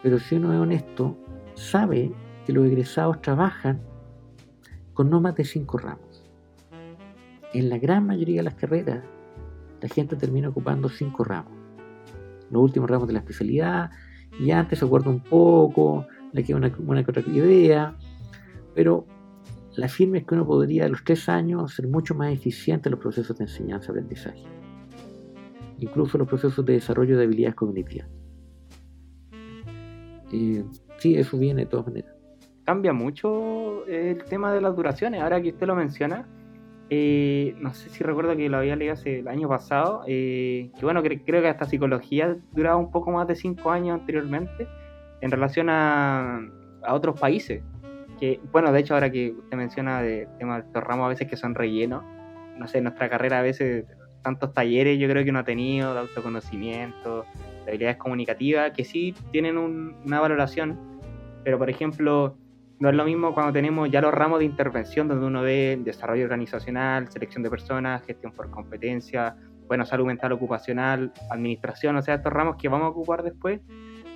pero si uno es honesto, sabe que los egresados trabajan con no más de cinco ramos. En la gran mayoría de las carreras, la gente termina ocupando cinco ramos. Los últimos ramos de la especialidad, y antes se acuerda un poco, le queda una, una otra idea, pero la firme es que uno podría a los tres años ser mucho más eficiente en los procesos de enseñanza-aprendizaje, incluso los procesos de desarrollo de habilidades cognitivas. sí, eso viene de todas maneras. Cambia mucho el tema de las duraciones, ahora que usted lo menciona. Eh, no sé si recuerdo que lo había leído hace el año pasado, eh, que bueno, creo que hasta psicología duraba un poco más de cinco años anteriormente en relación a, otros países. Que, bueno, de hecho, ahora que usted menciona de tema de estos ramos a veces que son rellenos, no sé, nuestra carrera a veces, tantos talleres yo creo que uno ha tenido de autoconocimiento, de habilidades comunicativas, que sí tienen una valoración, pero por ejemplo, no es lo mismo cuando tenemos ya los ramos de intervención, donde uno ve desarrollo organizacional, selección de personas, gestión por competencia, bueno, salud mental ocupacional, administración, o sea, estos ramos que vamos a ocupar después,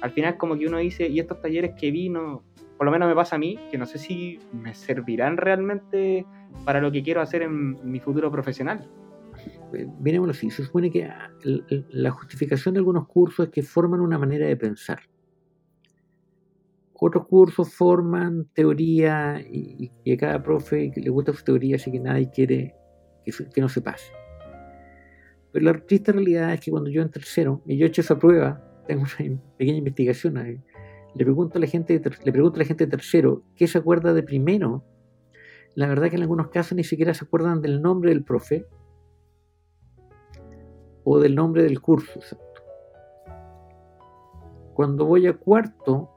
al final como que uno dice, y estos talleres que vino, por lo menos me pasa a mí, que no sé si me servirán realmente para lo que quiero hacer en mi futuro profesional. Miremoslo así, se supone que la justificación de algunos cursos es que forman una manera de pensar. Otros cursos forman teoría y, a cada profe le gusta su teoría, así que nadie quiere que, no se pase. Pero la triste realidad es que cuando yo en tercero, y yo he hecho esa prueba, tengo una pequeña investigación. Le pregunto a la gente, le pregunto a la gente de tercero qué se acuerda de primero. la verdad que en algunos casos ni siquiera se acuerdan del nombre del profe o del nombre del curso. Cuando voy a cuarto, eh,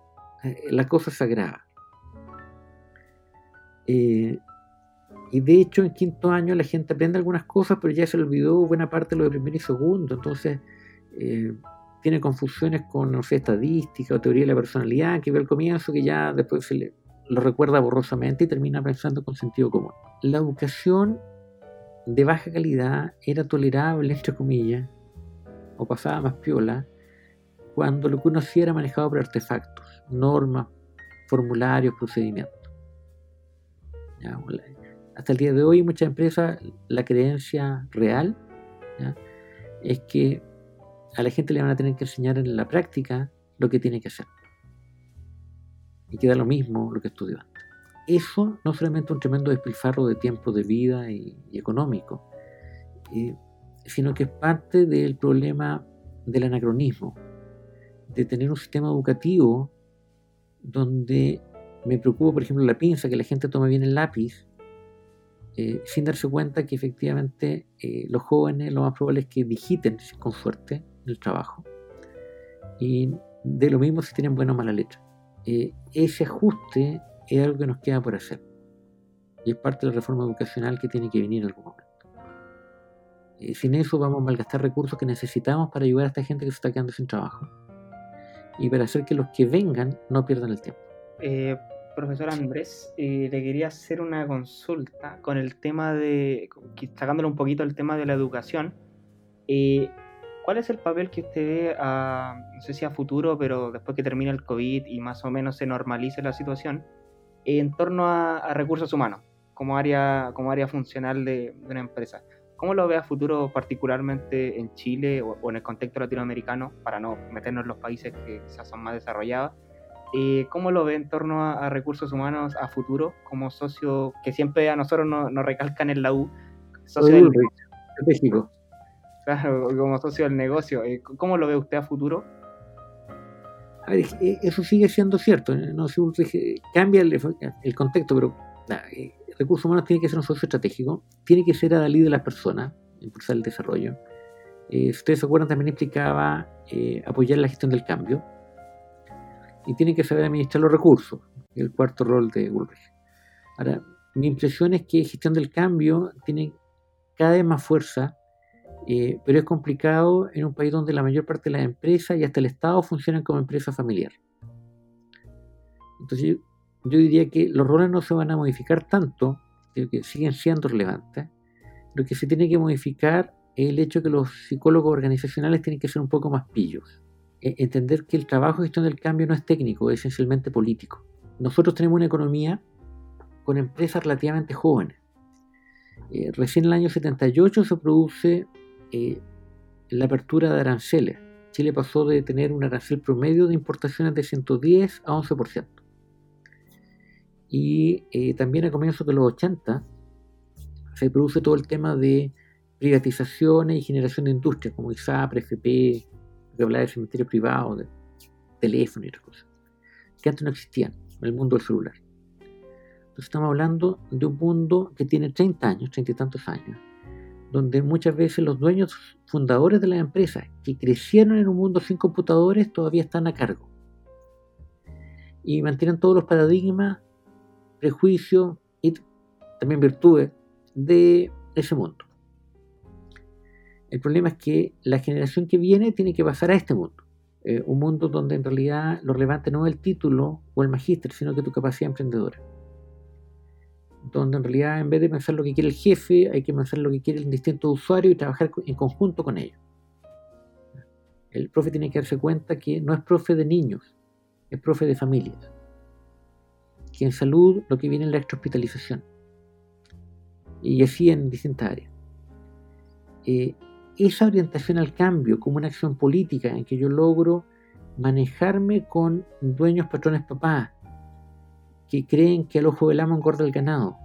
la cosa se agrava. Eh, y de hecho, en quinto año la gente aprende algunas cosas, pero ya se olvidó buena parte de lo de primero y segundo. Entonces, eh, tiene confusiones con, no sé, estadística o teoría de la personalidad, que ve al comienzo, que ya después se le, lo recuerda borrosamente y termina pensando con sentido común. La educación de baja calidad era tolerable, entre comillas, o pasaba más piola, cuando lo que uno hacía era manejado por artefactos, normas, formularios, procedimientos. hasta el día de hoy, muchas empresas, la creencia real es que a la gente le van a tener que enseñar en la práctica lo que tiene que hacer. Y queda lo mismo lo que estudió antes. Eso no solamente un tremendo despilfarro de tiempo de vida y, económico, eh, sino que es parte del problema del anacronismo, de tener un sistema educativo donde me preocupa, por ejemplo, la pinza, que la gente tome bien el lápiz, eh, sin darse cuenta que efectivamente eh, los jóvenes lo más probable es que digiten con suerte el trabajo. Y de lo mismo si tienen buena o mala letra. Eh, ese ajuste es algo que nos queda por hacer. Y es parte de la reforma educacional que tiene que venir en algún momento. Eh, sin eso vamos a malgastar recursos que necesitamos para ayudar a esta gente que se está quedando sin trabajo. Y para hacer que los que vengan no pierdan el tiempo. Eh, profesor Andrés, le quería hacer una consulta con el tema de, sacándole un poquito el tema de la educación. ¿Cuál es el papel que usted ve, a, no sé si a futuro, pero después que termine el COVID y más o menos se normalice la situación, en torno a, recursos humanos, como área, como área funcional de, una empresa? ¿Cómo lo ve a futuro, particularmente en Chile o, en el contexto latinoamericano, para no meternos en los países que quizás son más desarrollados? Eh, ¿Cómo lo ve en torno a, recursos humanos a futuro, como socio que siempre a nosotros nos, recalcan en la U? Socio del... Claro, como socio del negocio. Eh, ¿Cómo lo ve usted a futuro? Eh, eso sigue siendo cierto. Eh, no cambia el, contexto, pero el recurso humano tiene que ser un socio estratégico, tiene que ser adalid de las personas, impulsar el desarrollo. si ustedes se acuerdan, también implicaba apoyar la gestión del cambio y tiene que saber administrar los recursos, el cuarto rol de Ulrich. Ahora, mi impresión es que gestión del cambio tiene cada vez más fuerza eh, pero es complicado en un país donde la mayor parte de las empresas y hasta el Estado funcionan como empresa familiar. Entonces yo, diría que los roles no se van a modificar tanto, que siguen siendo relevantes. Lo que se tiene que modificar es el hecho que los psicólogos organizacionales tienen que ser un poco más pillos. E, entender que el trabajo de gestión del cambio no es técnico, es esencialmente político. Nosotros tenemos una economía con empresas relativamente jóvenes. Eh, recién en el año 78 se produce eh, la apertura de aranceles. Chile pasó de tener un arancel promedio de importaciones de 110 a 11%. Y eh, también a comienzos de los 80 se produce todo el tema de privatizaciones y generación de industrias, como ISAPRE, FP, que hablaba de cementerio privado, de teléfono y otras cosas, que antes no existían en el mundo del celular. Entonces estamos hablando de un mundo que tiene 30 años, 30 y tantos años, donde muchas veces los dueños fundadores de las empresas que crecieron en un mundo sin computadores todavía están a cargo. Y mantienen todos los paradigmas, prejuicios y también virtudes de ese mundo. El problema es que la generación que viene tiene que pasar a este mundo. Eh, un mundo donde en realidad lo relevante no es el título o el magíster, sino que tu capacidad emprendedora donde en realidad en vez de pensar lo que quiere el jefe, hay que pensar lo que quiere el distinto usuario y trabajar en conjunto con ellos. El profe tiene que darse cuenta que no es profe de niños, es profe de familias. Que en salud lo que viene es la extrahospitalización. Y así en distintas áreas. Eh, esa orientación al cambio como una acción política en que yo logro manejarme con dueños, patrones, papás, que creen que al ojo del amo engorda el ganado,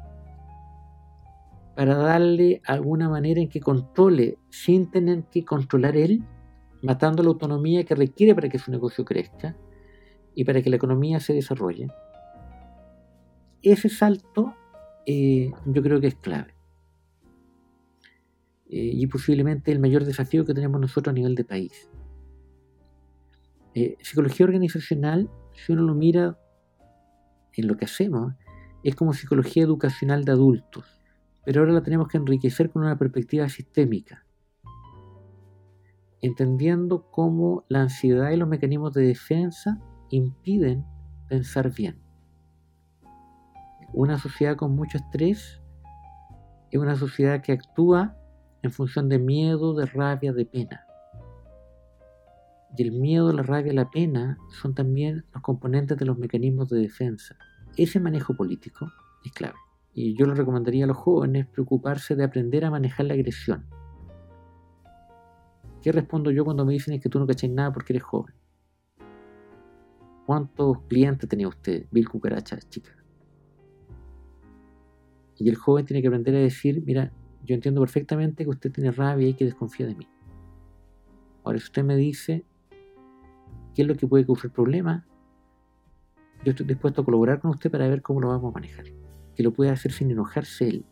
para darle alguna manera en que controle sin tener que controlar él, matando la autonomía que requiere para que su negocio crezca y para que la economía se desarrolle. Ese salto eh, yo creo que es clave. Eh, y posiblemente el mayor desafío que tenemos nosotros a nivel de país. Eh, psicología organizacional, si uno lo mira en lo que hacemos, es como psicología educacional de adultos, pero ahora la tenemos que enriquecer con una perspectiva sistémica, entendiendo cómo la ansiedad y los mecanismos de defensa impiden pensar bien. Una sociedad con mucho estrés es una sociedad que actúa en función de miedo, de rabia, de pena. Y el miedo, la rabia y la pena son también los componentes de los mecanismos de defensa. Ese manejo político es clave. Y yo le recomendaría a los jóvenes preocuparse de aprender a manejar la agresión. ¿Qué respondo yo cuando me dicen que tú no cacháis nada porque eres joven? ¿Cuántos clientes tenía usted, Bill Cucaracha, chica? Y el joven tiene que aprender a decir, mira, yo entiendo perfectamente que usted tiene rabia y que desconfía de mí. Ahora, si usted me dice qué es lo que puede causar problemas, yo estoy dispuesto a colaborar con usted para ver cómo lo vamos a manejar. Que lo pueda hacer sin enojarse él,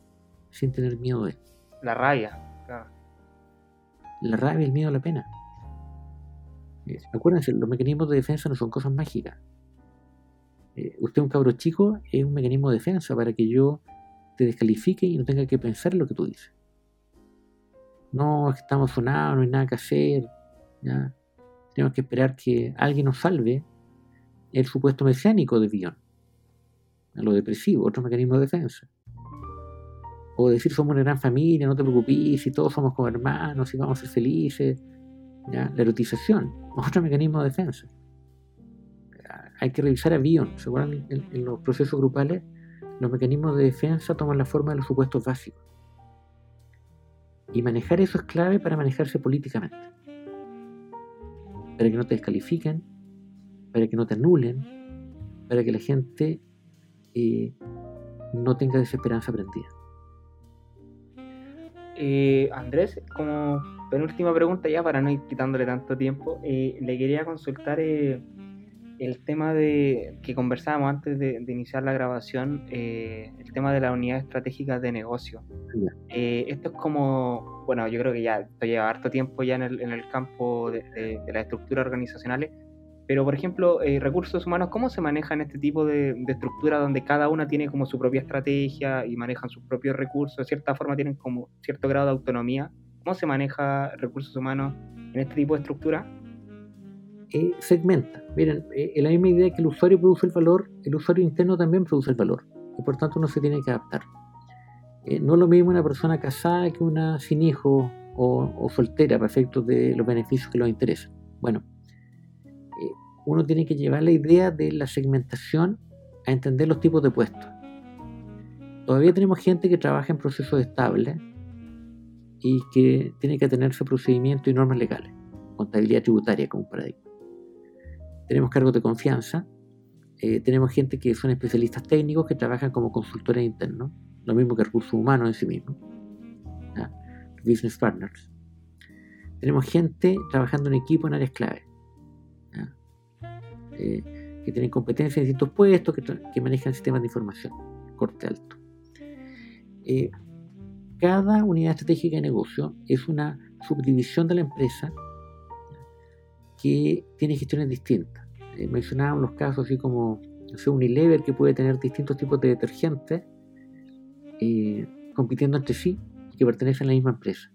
sin tener miedo de él. La rabia, La rabia, el miedo, la pena. Eh, acuérdense, los mecanismos de defensa no son cosas mágicas. Eh, usted, un cabro chico, es un mecanismo de defensa para que yo te descalifique y no tenga que pensar en lo que tú dices. No, estamos sonados, no hay nada que hacer. ¿ya? Tenemos que esperar que alguien nos salve el supuesto mesiánico de Bion. Lo depresivo, otro mecanismo de defensa. O decir somos una gran familia, no te preocupes, si todos somos como hermanos, y vamos a ser felices. ¿ya? La erotización, otro mecanismo de defensa. Hay que revisar a Bion. ¿Se acuerdan en los procesos grupales? Los mecanismos de defensa toman la forma de los supuestos básicos. Y manejar eso es clave para manejarse políticamente. Para que no te descalifiquen, para que no te anulen, para que la gente eh, no tenga desesperanza prendida. Eh, Andrés, como penúltima pregunta ya para no ir quitándole tanto tiempo, eh, le quería consultar el tema de que conversábamos antes de, iniciar la grabación, eh, el tema de la unidad estratégica de negocio. Eh, esto es como, bueno, yo creo que ya esto lleva harto tiempo ya en el, campo de, de, las estructuras organizacionales, pero por ejemplo, eh, recursos humanos, ¿cómo se manejan este tipo de, de estructura donde cada una tiene como su propia estrategia y manejan sus propios recursos, de cierta forma tienen como cierto grado de autonomía? ¿Cómo se maneja recursos humanos en este tipo de estructura? Eh, segmenta. Miren, eh, la misma idea que el usuario produce el valor, el usuario interno también produce el valor. Y por tanto uno se tiene que adaptar. Eh, no es lo mismo una persona casada que una sin hijos o, soltera para efectos de los beneficios que los interesan. Bueno, uno tiene que llevar la idea de la segmentación a entender los tipos de puestos. Todavía tenemos gente que trabaja en procesos estables y que tiene que atenerse a procedimientos y normas legales, contabilidad tributaria como paradigma tenemos cargos de confianza, eh, tenemos gente que son especialistas técnicos que trabajan como consultores internos, lo mismo que recursos humanos en sí mismos, business partners. Tenemos gente trabajando en equipo en áreas clave, eh, que tienen competencias en distintos puestos, que, manejan sistemas de información, corte alto. Eh, cada unidad estratégica de negocio es una subdivisión de la empresa que tiene gestiones distintas. Eh, mencionábamos los casos así como no Unilever que puede tener distintos tipos de detergentes eh, compitiendo entre sí y que pertenecen a la misma empresa.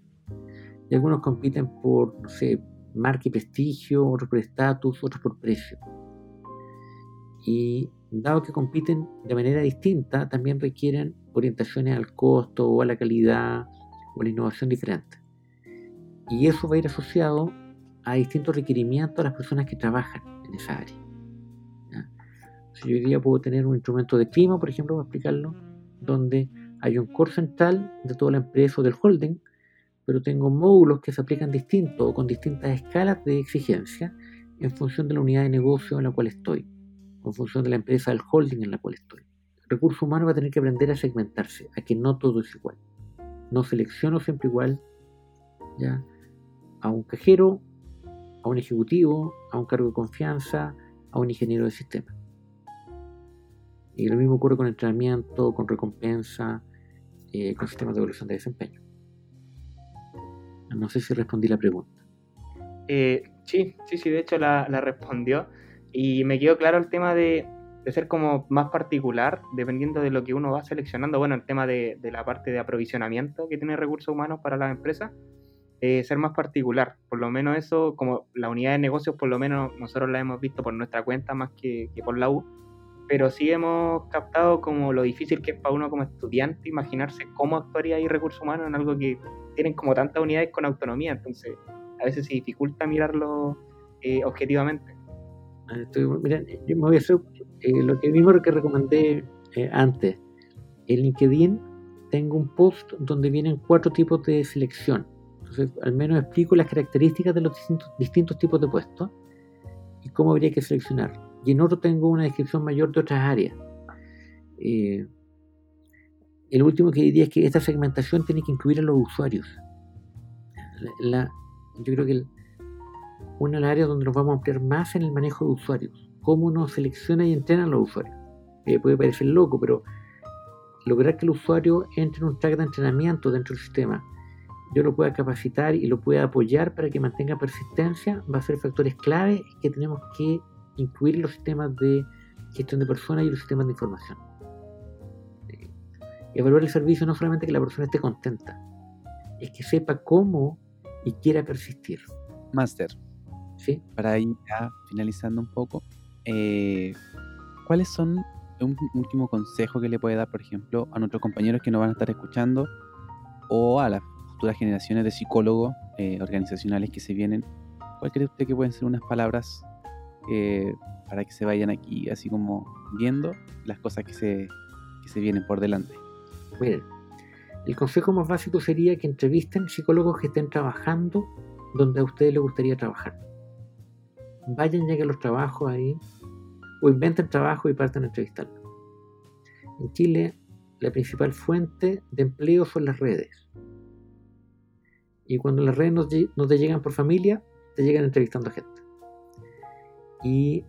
Y algunos compiten por, no sé, marca y prestigio, otros por estatus, otros por precio. Y dado que compiten de manera distinta, también requieren orientaciones al costo o a la calidad o a la innovación diferente. Y eso va a ir asociado a distintos requerimientos a las personas que trabajan en esa área. Si yo hoy día puedo tener un instrumento de clima, por ejemplo, para explicarlo, donde hay un core central de toda la empresa o del holding, pero tengo módulos que se aplican distintos o con distintas escalas de exigencia en función de la unidad de negocio en la cual estoy, o en función de la empresa del holding en la cual estoy. El recurso humano va a tener que aprender a segmentarse, a que no todo es igual. No selecciono siempre igual, ¿ya? A un cajero a un ejecutivo, a un cargo de confianza, a un ingeniero de sistema. Y lo mismo ocurre con entrenamiento, con recompensa, eh, con sistemas de evolución de desempeño. No sé si respondí la pregunta. Eh, sí, sí, sí, de hecho la, respondió. Y me quedó claro el tema de, ser como más particular, dependiendo de lo que uno va seleccionando. Bueno, el tema de, la parte de aprovisionamiento que tiene recursos humanos para las empresas, eh, ser más particular. Por lo menos eso, como la unidad de negocios, por lo menos nosotros la hemos visto por nuestra cuenta más que, por la U. Pero sí hemos captado como lo difícil que es para uno como estudiante imaginarse cómo actuaría ahí recursos humanos en algo que tienen como tantas unidades con autonomía. Entonces, a veces se dificulta mirarlo eh, objetivamente. miren, yo me voy a hacer eh, lo que mismo que recomendé antes. En LinkedIn tengo un post donde vienen cuatro tipos de selección. Entonces, al menos explico las características de los distintos, tipos de puestos y cómo habría que seleccionar. Y en otro tengo una descripción mayor de otras áreas. el último que diría es que esta segmentación tiene que incluir a los usuarios. Yo creo que una de las áreas donde nos vamos a ampliar más en el manejo de usuarios, cómo uno selecciona y entrena a los usuarios. Eh, puede parecer loco, pero lograr que el usuario entre en un track de entrenamiento dentro del sistema, yo lo pueda capacitar y lo pueda apoyar para que mantenga persistencia, va a ser factores clave que tenemos que incluir en los sistemas de gestión de personas y los sistemas de información. Eh, evaluar el servicio no solamente que la persona esté contenta, es que sepa cómo y quiera persistir. Master, ¿Sí? para ir ya finalizando un poco, eh, ¿cuáles son un último consejo que le puede dar, por ejemplo, a nuestros compañeros que nos van a estar escuchando o a las futuras generaciones de psicólogos eh, organizacionales que se vienen? ¿Cuál cree usted que pueden ser unas palabras eh, para que se vayan aquí así como viendo las cosas que se, que se vienen por delante? Miren, el consejo más básico sería que entrevisten psicólogos que estén trabajando donde a ustedes les gustaría trabajar. Vayan, lleguen los trabajos ahí, o inventen trabajo y partan a entrevistarlos. En Chile, la principal fuente de empleo son las redes. Y cuando las redes no, te llegan por familia, te llegan entrevistando gente. Y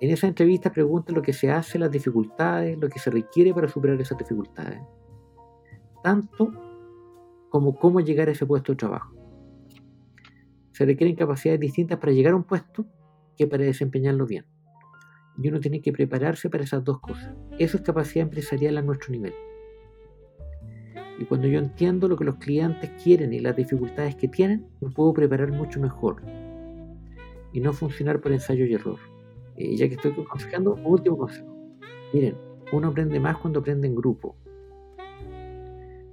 en esa entrevista preguntan lo que se hace, las dificultades, lo que se requiere para superar esas dificultades tanto como cómo llegar a ese puesto de trabajo. Se requieren capacidades distintas para llegar a un puesto que para desempeñarlo bien. Y uno tiene que prepararse para esas dos cosas. Eso es capacidad empresarial a nuestro nivel. Y cuando yo entiendo lo que los clientes quieren y las dificultades que tienen, me puedo preparar mucho mejor. Y no funcionar por ensayo y error. Y ya que estoy aconsejando, último consejo. Miren, uno aprende más cuando aprende en grupo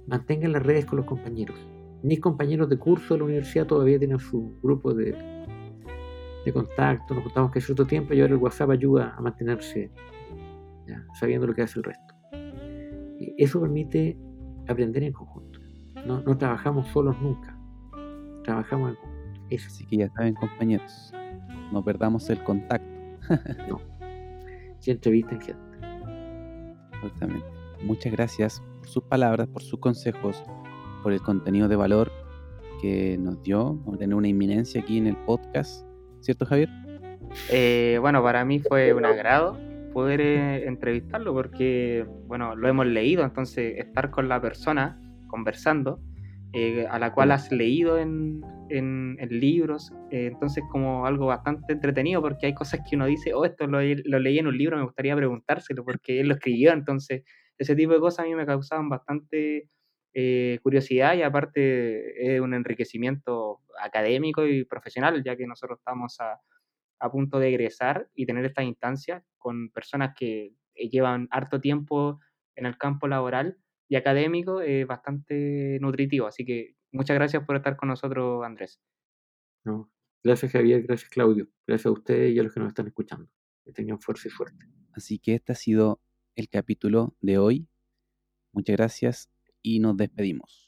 mantengan las redes con los compañeros. Mis compañeros de curso de la universidad todavía tienen su grupo de, de contacto, nos juntamos hace otro tiempo y ahora el WhatsApp ayuda a mantenerse sabiendo lo que hace el resto. Eso permite aprender en conjunto. No, no trabajamos solos nunca, trabajamos en conjunto. Así que ya saben compañeros, no perdamos el contacto. no, si entrevisten gente. Exactamente. Muchas gracias por sus palabras, por sus consejos, por el contenido de valor que nos dio. Vamos a tener una inminencia aquí en el podcast, ¿cierto Javier? Eh, bueno, para mí fue un agrado poder eh, entrevistarlo porque, bueno, lo hemos leído, entonces estar con la persona conversando, eh, a la cual has leído en, en, libros, entonces como algo bastante entretenido porque hay cosas que uno dice, oh, esto lo, lo leí en un libro, me gustaría preguntárselo porque él lo escribió, entonces ese tipo de cosas a mí me causaban bastante eh, curiosidad y aparte es un enriquecimiento académico y profesional, ya que nosotros estamos a, punto de egresar y tener estas instancias con personas que eh, llevan harto tiempo en el campo laboral y académico, es bastante nutritivo. Así que muchas gracias por estar con nosotros, Andrés. gracias Javier, gracias Claudio, gracias a ustedes y a los que nos están escuchando. Que tengan fuerza y suerte. Así que esta ha sido el capítulo de hoy. Muchas gracias y nos despedimos.